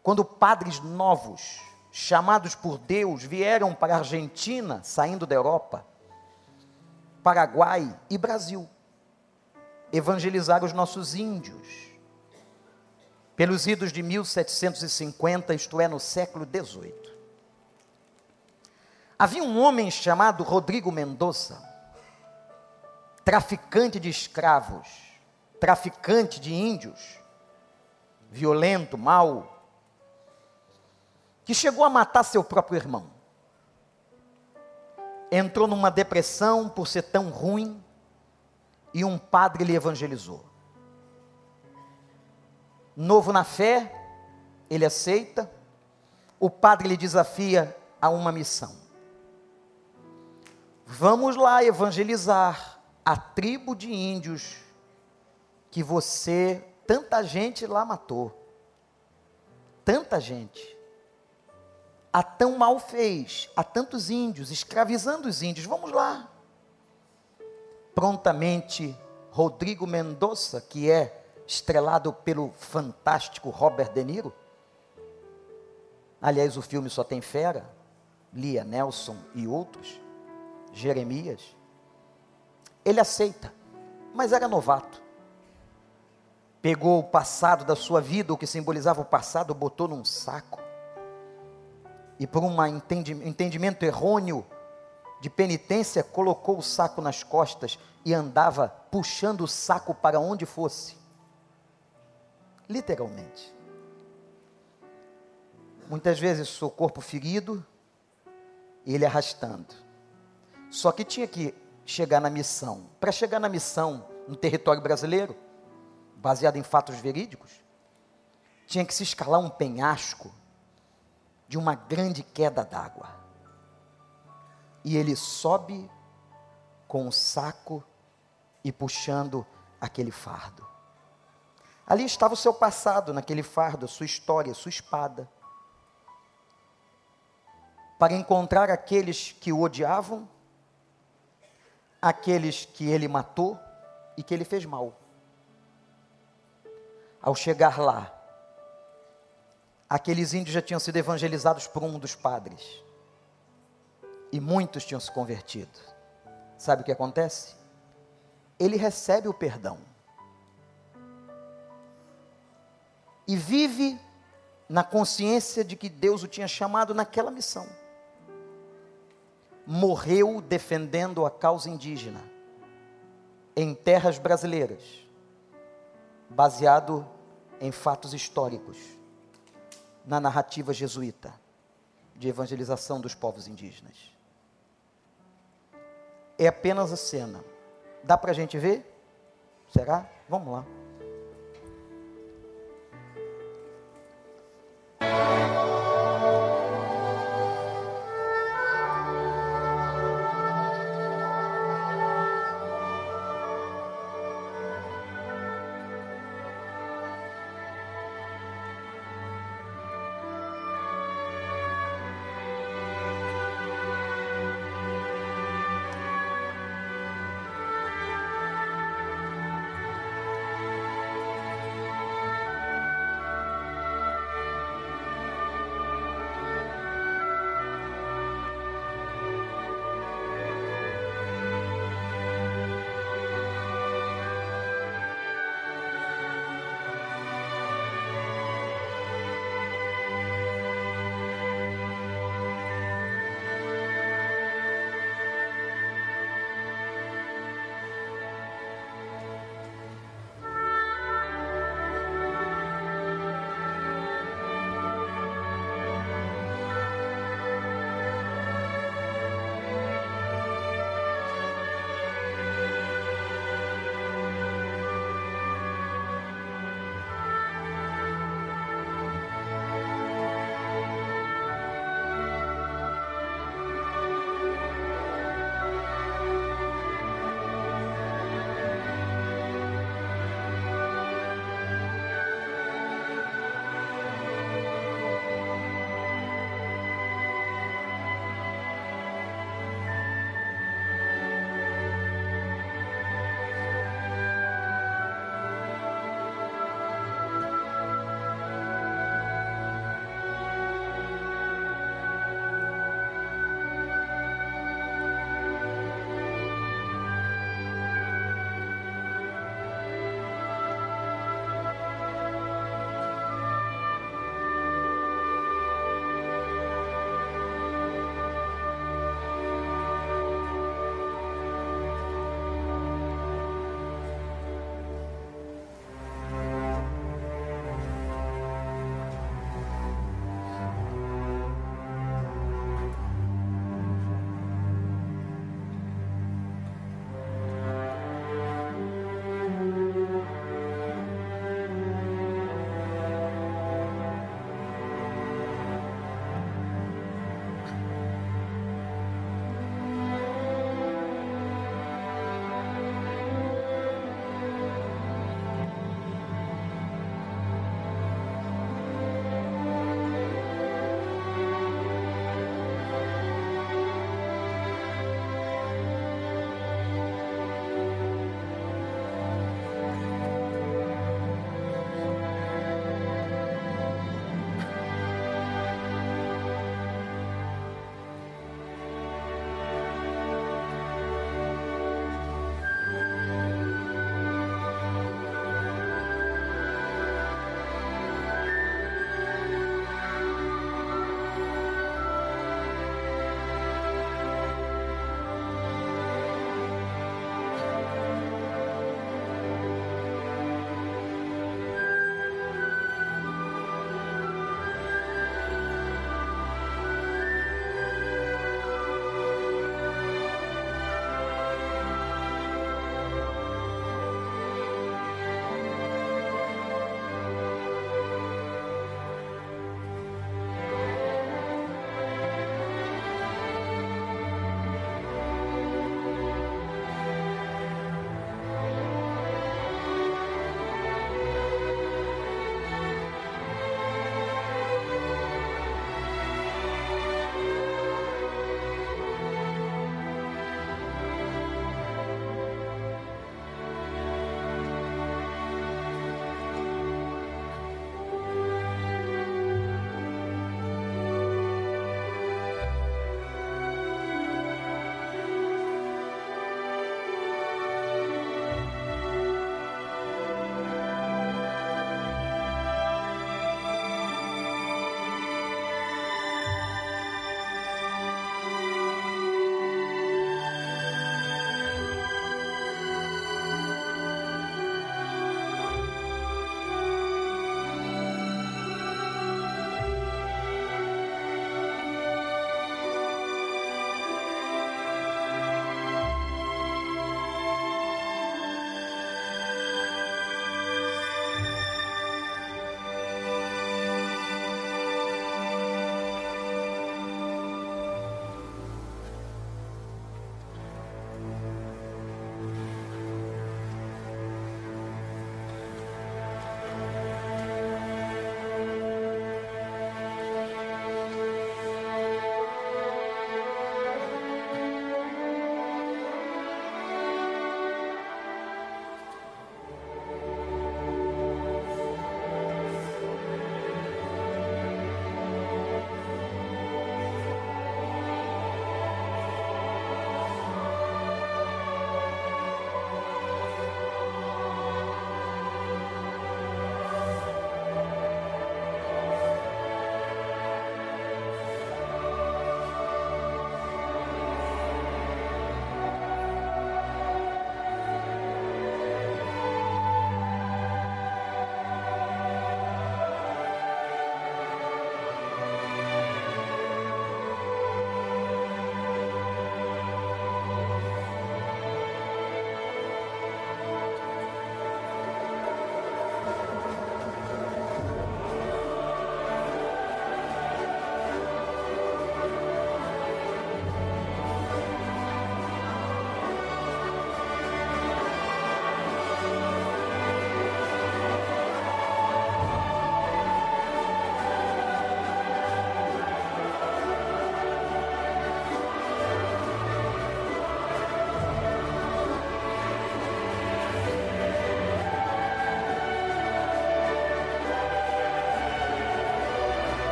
Quando padres novos, chamados por Deus, vieram para a Argentina, saindo da Europa, Paraguai e Brasil, evangelizar os nossos índios, pelos idos de 1750, isto é, no século XVIII. Havia um homem chamado Rodrigo Mendonça, traficante de escravos, traficante de índios, violento, mau, que chegou a matar seu próprio irmão. Entrou numa depressão por ser tão ruim e um padre lhe evangelizou. Novo na fé, ele aceita, o padre lhe desafia a uma missão. Vamos lá evangelizar a tribo de índios que você, tanta gente lá matou. Tanta gente. A tão mal fez, a tantos índios, escravizando os índios. Vamos lá. Prontamente, Rodrigo Mendonça, que é estrelado pelo fantástico Robert De Niro. Aliás, o filme só tem fera. Lia Nelson e outros. Jeremias ele aceita, mas era novato. Pegou o passado da sua vida, o que simbolizava o passado, botou num saco. E por um entendimento errôneo de penitência, colocou o saco nas costas e andava puxando o saco para onde fosse. Literalmente. Muitas vezes o corpo ferido, ele arrastando. Só que tinha que chegar na missão. Para chegar na missão no território brasileiro, baseado em fatos verídicos, tinha que se escalar um penhasco de uma grande queda d'água. E ele sobe com o saco e puxando aquele fardo. Ali estava o seu passado, naquele fardo, a sua história, a sua espada. Para encontrar aqueles que o odiavam aqueles que ele matou e que ele fez mal. Ao chegar lá, aqueles índios já tinham sido evangelizados por um dos padres. E muitos tinham se convertido. Sabe o que acontece? Ele recebe o perdão. E vive na consciência de que Deus o tinha chamado naquela missão morreu defendendo a causa indígena em terras brasileiras, baseado em fatos históricos, na narrativa jesuíta de evangelização dos povos indígenas. É apenas a cena. Dá para a gente ver? Será? Vamos lá.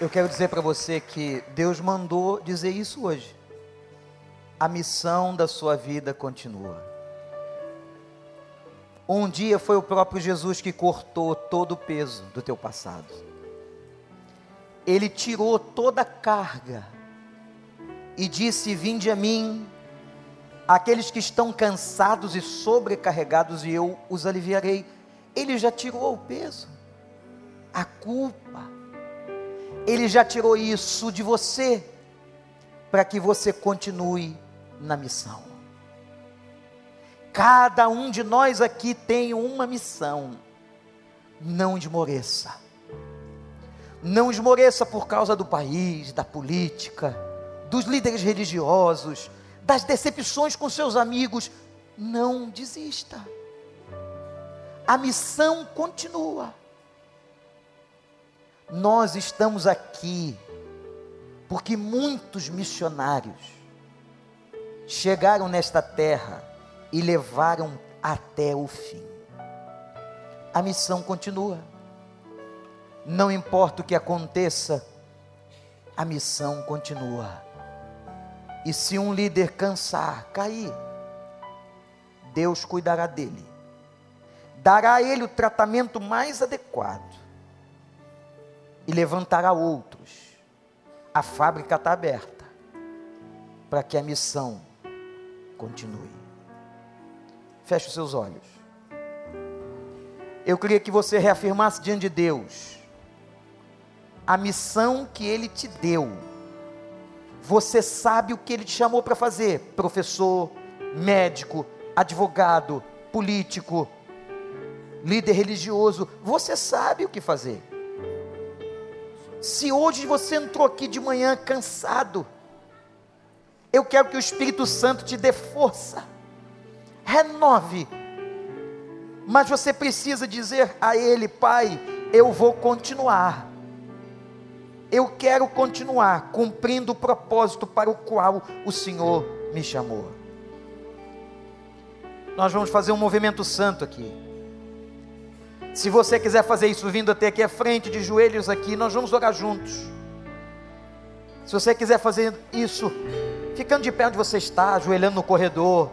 Eu quero dizer para você que Deus mandou dizer isso hoje. A missão da sua vida continua. Um dia foi o próprio Jesus que cortou todo o peso do teu passado. Ele tirou toda a carga e disse: Vinde a mim, aqueles que estão cansados e sobrecarregados, e eu os aliviarei. Ele já tirou o peso, a culpa, ele já tirou isso de você, para que você continue na missão. Cada um de nós aqui tem uma missão. Não esmoreça. Não esmoreça por causa do país, da política, dos líderes religiosos, das decepções com seus amigos. Não desista. A missão continua. Nós estamos aqui porque muitos missionários chegaram nesta terra e levaram até o fim. A missão continua. Não importa o que aconteça, a missão continua. E se um líder cansar, cair, Deus cuidará dele, dará a ele o tratamento mais adequado e levantará outros. A fábrica está aberta para que a missão continue. Feche os seus olhos. Eu queria que você reafirmasse diante de Deus a missão que Ele te deu. Você sabe o que Ele te chamou para fazer: professor, médico, advogado, político, líder religioso. Você sabe o que fazer. Se hoje você entrou aqui de manhã cansado, eu quero que o Espírito Santo te dê força, renove, mas você precisa dizer a Ele, Pai, eu vou continuar, eu quero continuar cumprindo o propósito para o qual o Senhor me chamou. Nós vamos fazer um movimento santo aqui. Se você quiser fazer isso vindo até aqui à frente, de joelhos aqui, nós vamos orar juntos. Se você quiser fazer isso, ficando de pé onde você está, ajoelhando no corredor.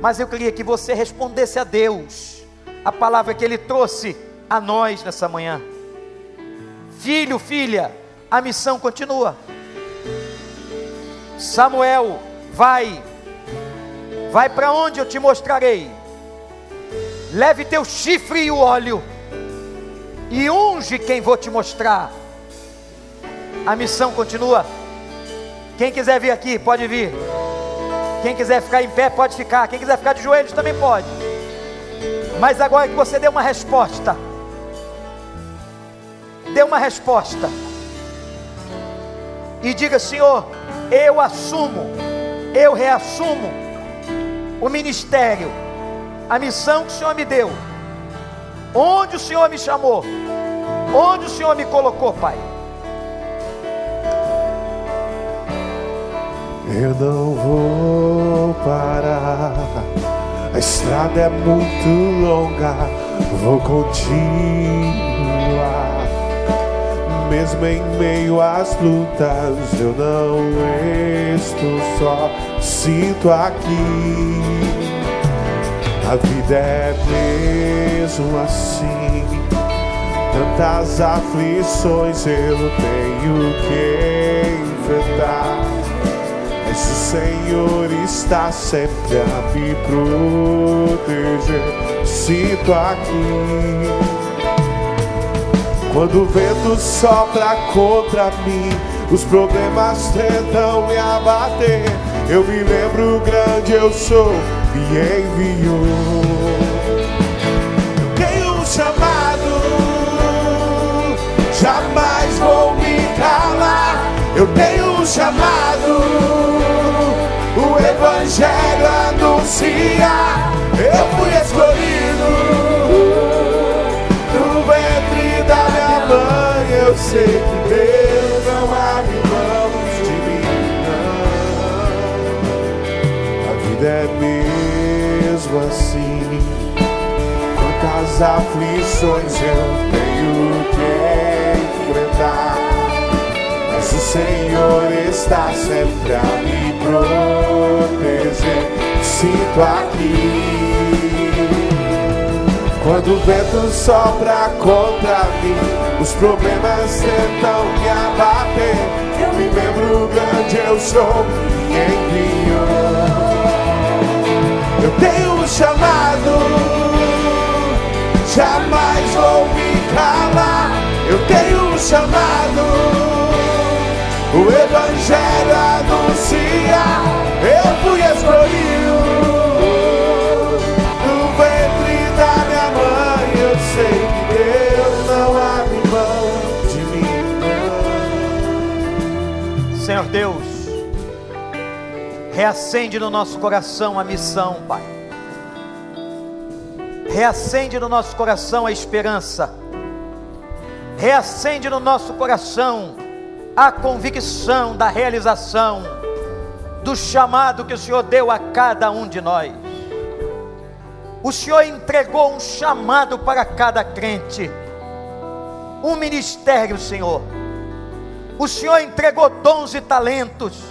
Mas eu queria que você respondesse a Deus a palavra que Ele trouxe a nós nessa manhã. Filho, filha, a missão continua. Samuel, vai, vai para onde eu te mostrarei leve teu chifre e o óleo, e unge quem vou te mostrar. A missão continua. Quem quiser vir aqui, pode vir. Quem quiser ficar em pé, pode ficar. Quem quiser ficar de joelhos, também pode. Mas agora que você deu uma resposta, dê uma resposta. E diga: Senhor, eu assumo, eu reassumo o ministério a missão que o Senhor me deu, onde o Senhor me chamou, onde o Senhor me colocou, Pai. Eu não vou parar, a estrada é muito longa, vou continuar. Mesmo em meio às lutas, eu não estou só, sinto aqui a vida é mesmo assim. Tantas aflições eu tenho que enfrentar. Mas o Senhor está sempre a me proteger. Sinto aqui. Quando o vento sopra contra mim, os problemas tentam me abater. Eu me lembro grande eu sou me enviou. Eu tenho um chamado, jamais vou me calar. Eu tenho um chamado, o Evangelho anuncia. Eu fui escolhido no ventre da minha mãe. Eu sei que Deus não abre mãos de mim. Não. A vida é minha Quantas aflições eu tenho que enfrentar, Senhor está sempre a me proteger. Sinto aqui. Quando o vento sopra contra mim, os problemas tentam me abater. Eu me lembro grande eu sou e enviou. Eu tenho um chamado, jamais vou me calar. Eu tenho um chamado o Evangelho anuncia. Eu fui escolhido no ventre da minha mãe. Eu sei que Deus não abre mão de mim. Senhor Deus, reacende no nosso coração a missão, Pai. Reacende no nosso coração a esperança. Reacende no nosso coração a convicção da realização do chamado que o Senhor deu a cada um de nós. O Senhor entregou um chamado para cada crente, um ministério, Senhor. O Senhor entregou dons e talentos.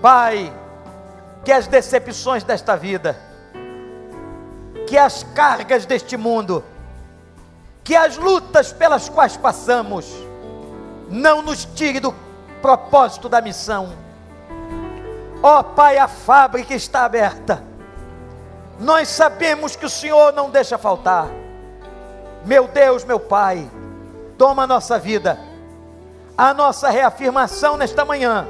Pai, que as decepções desta vida, que as cargas deste mundo, que as lutas pelas quais passamos, não nos tire do propósito da missão. Ó oh, Pai, a fábrica está aberta. Nós sabemos que o Senhor não deixa faltar. Meu Deus, meu Pai, toma a nossa vida, a nossa reafirmação nesta manhã,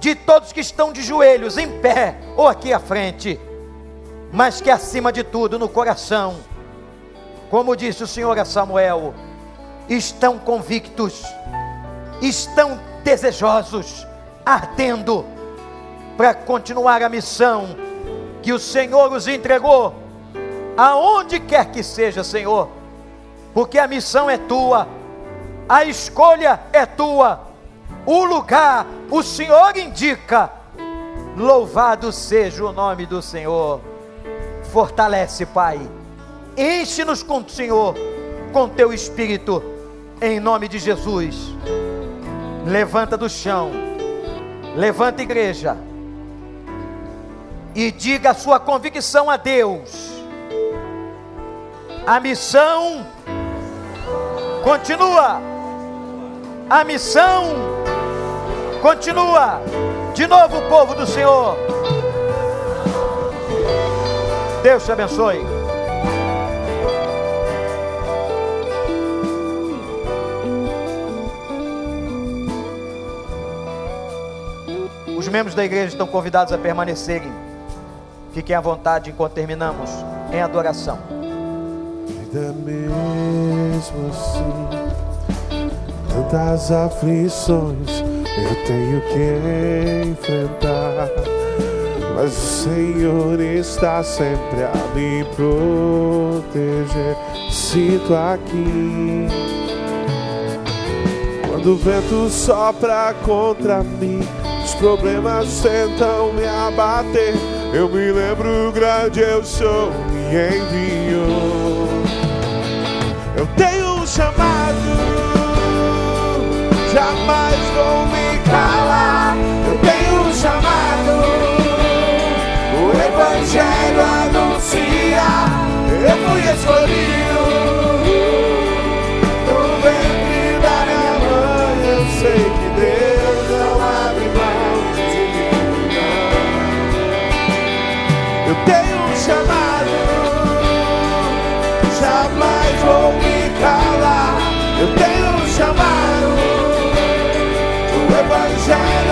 de todos que estão de joelhos, em pé ou aqui à frente, mas que acima de tudo no coração, como disse o Senhor a Samuel, estão convictos, estão desejosos, ardendo para continuar a missão que o Senhor os entregou, aonde quer que seja, Senhor, porque a missão é tua, a escolha é tua, o lugar o Senhor indica. Louvado seja o nome do Senhor. Fortalece, Pai. Enche-nos com o Senhor, com teu espírito em nome de Jesus. Levanta do chão, levanta igreja, e diga a sua convicção a Deus. A missão continua, a missão continua. De novo, povo do Senhor. Deus te abençoe. Os membros da igreja estão convidados a permanecerem. Fiquem à vontade enquanto terminamos em adoração. Ainda mesmo assim, tantas aflições eu tenho que enfrentar. Mas o Senhor está sempre a me proteger. Sinto aqui. Quando o vento sopra contra mim problemas tentam me abater. Eu me lembro grande eu sou e enviou. Eu tenho um chamado, jamais vou me calar. Evangelho anuncia. Eu fui escolhido. No ventre da minha mãe, eu sei que Deus não abre mão de mim. Eu tenho um chamado, jamais vou me calar. Eu tenho um chamado, o Evangelho.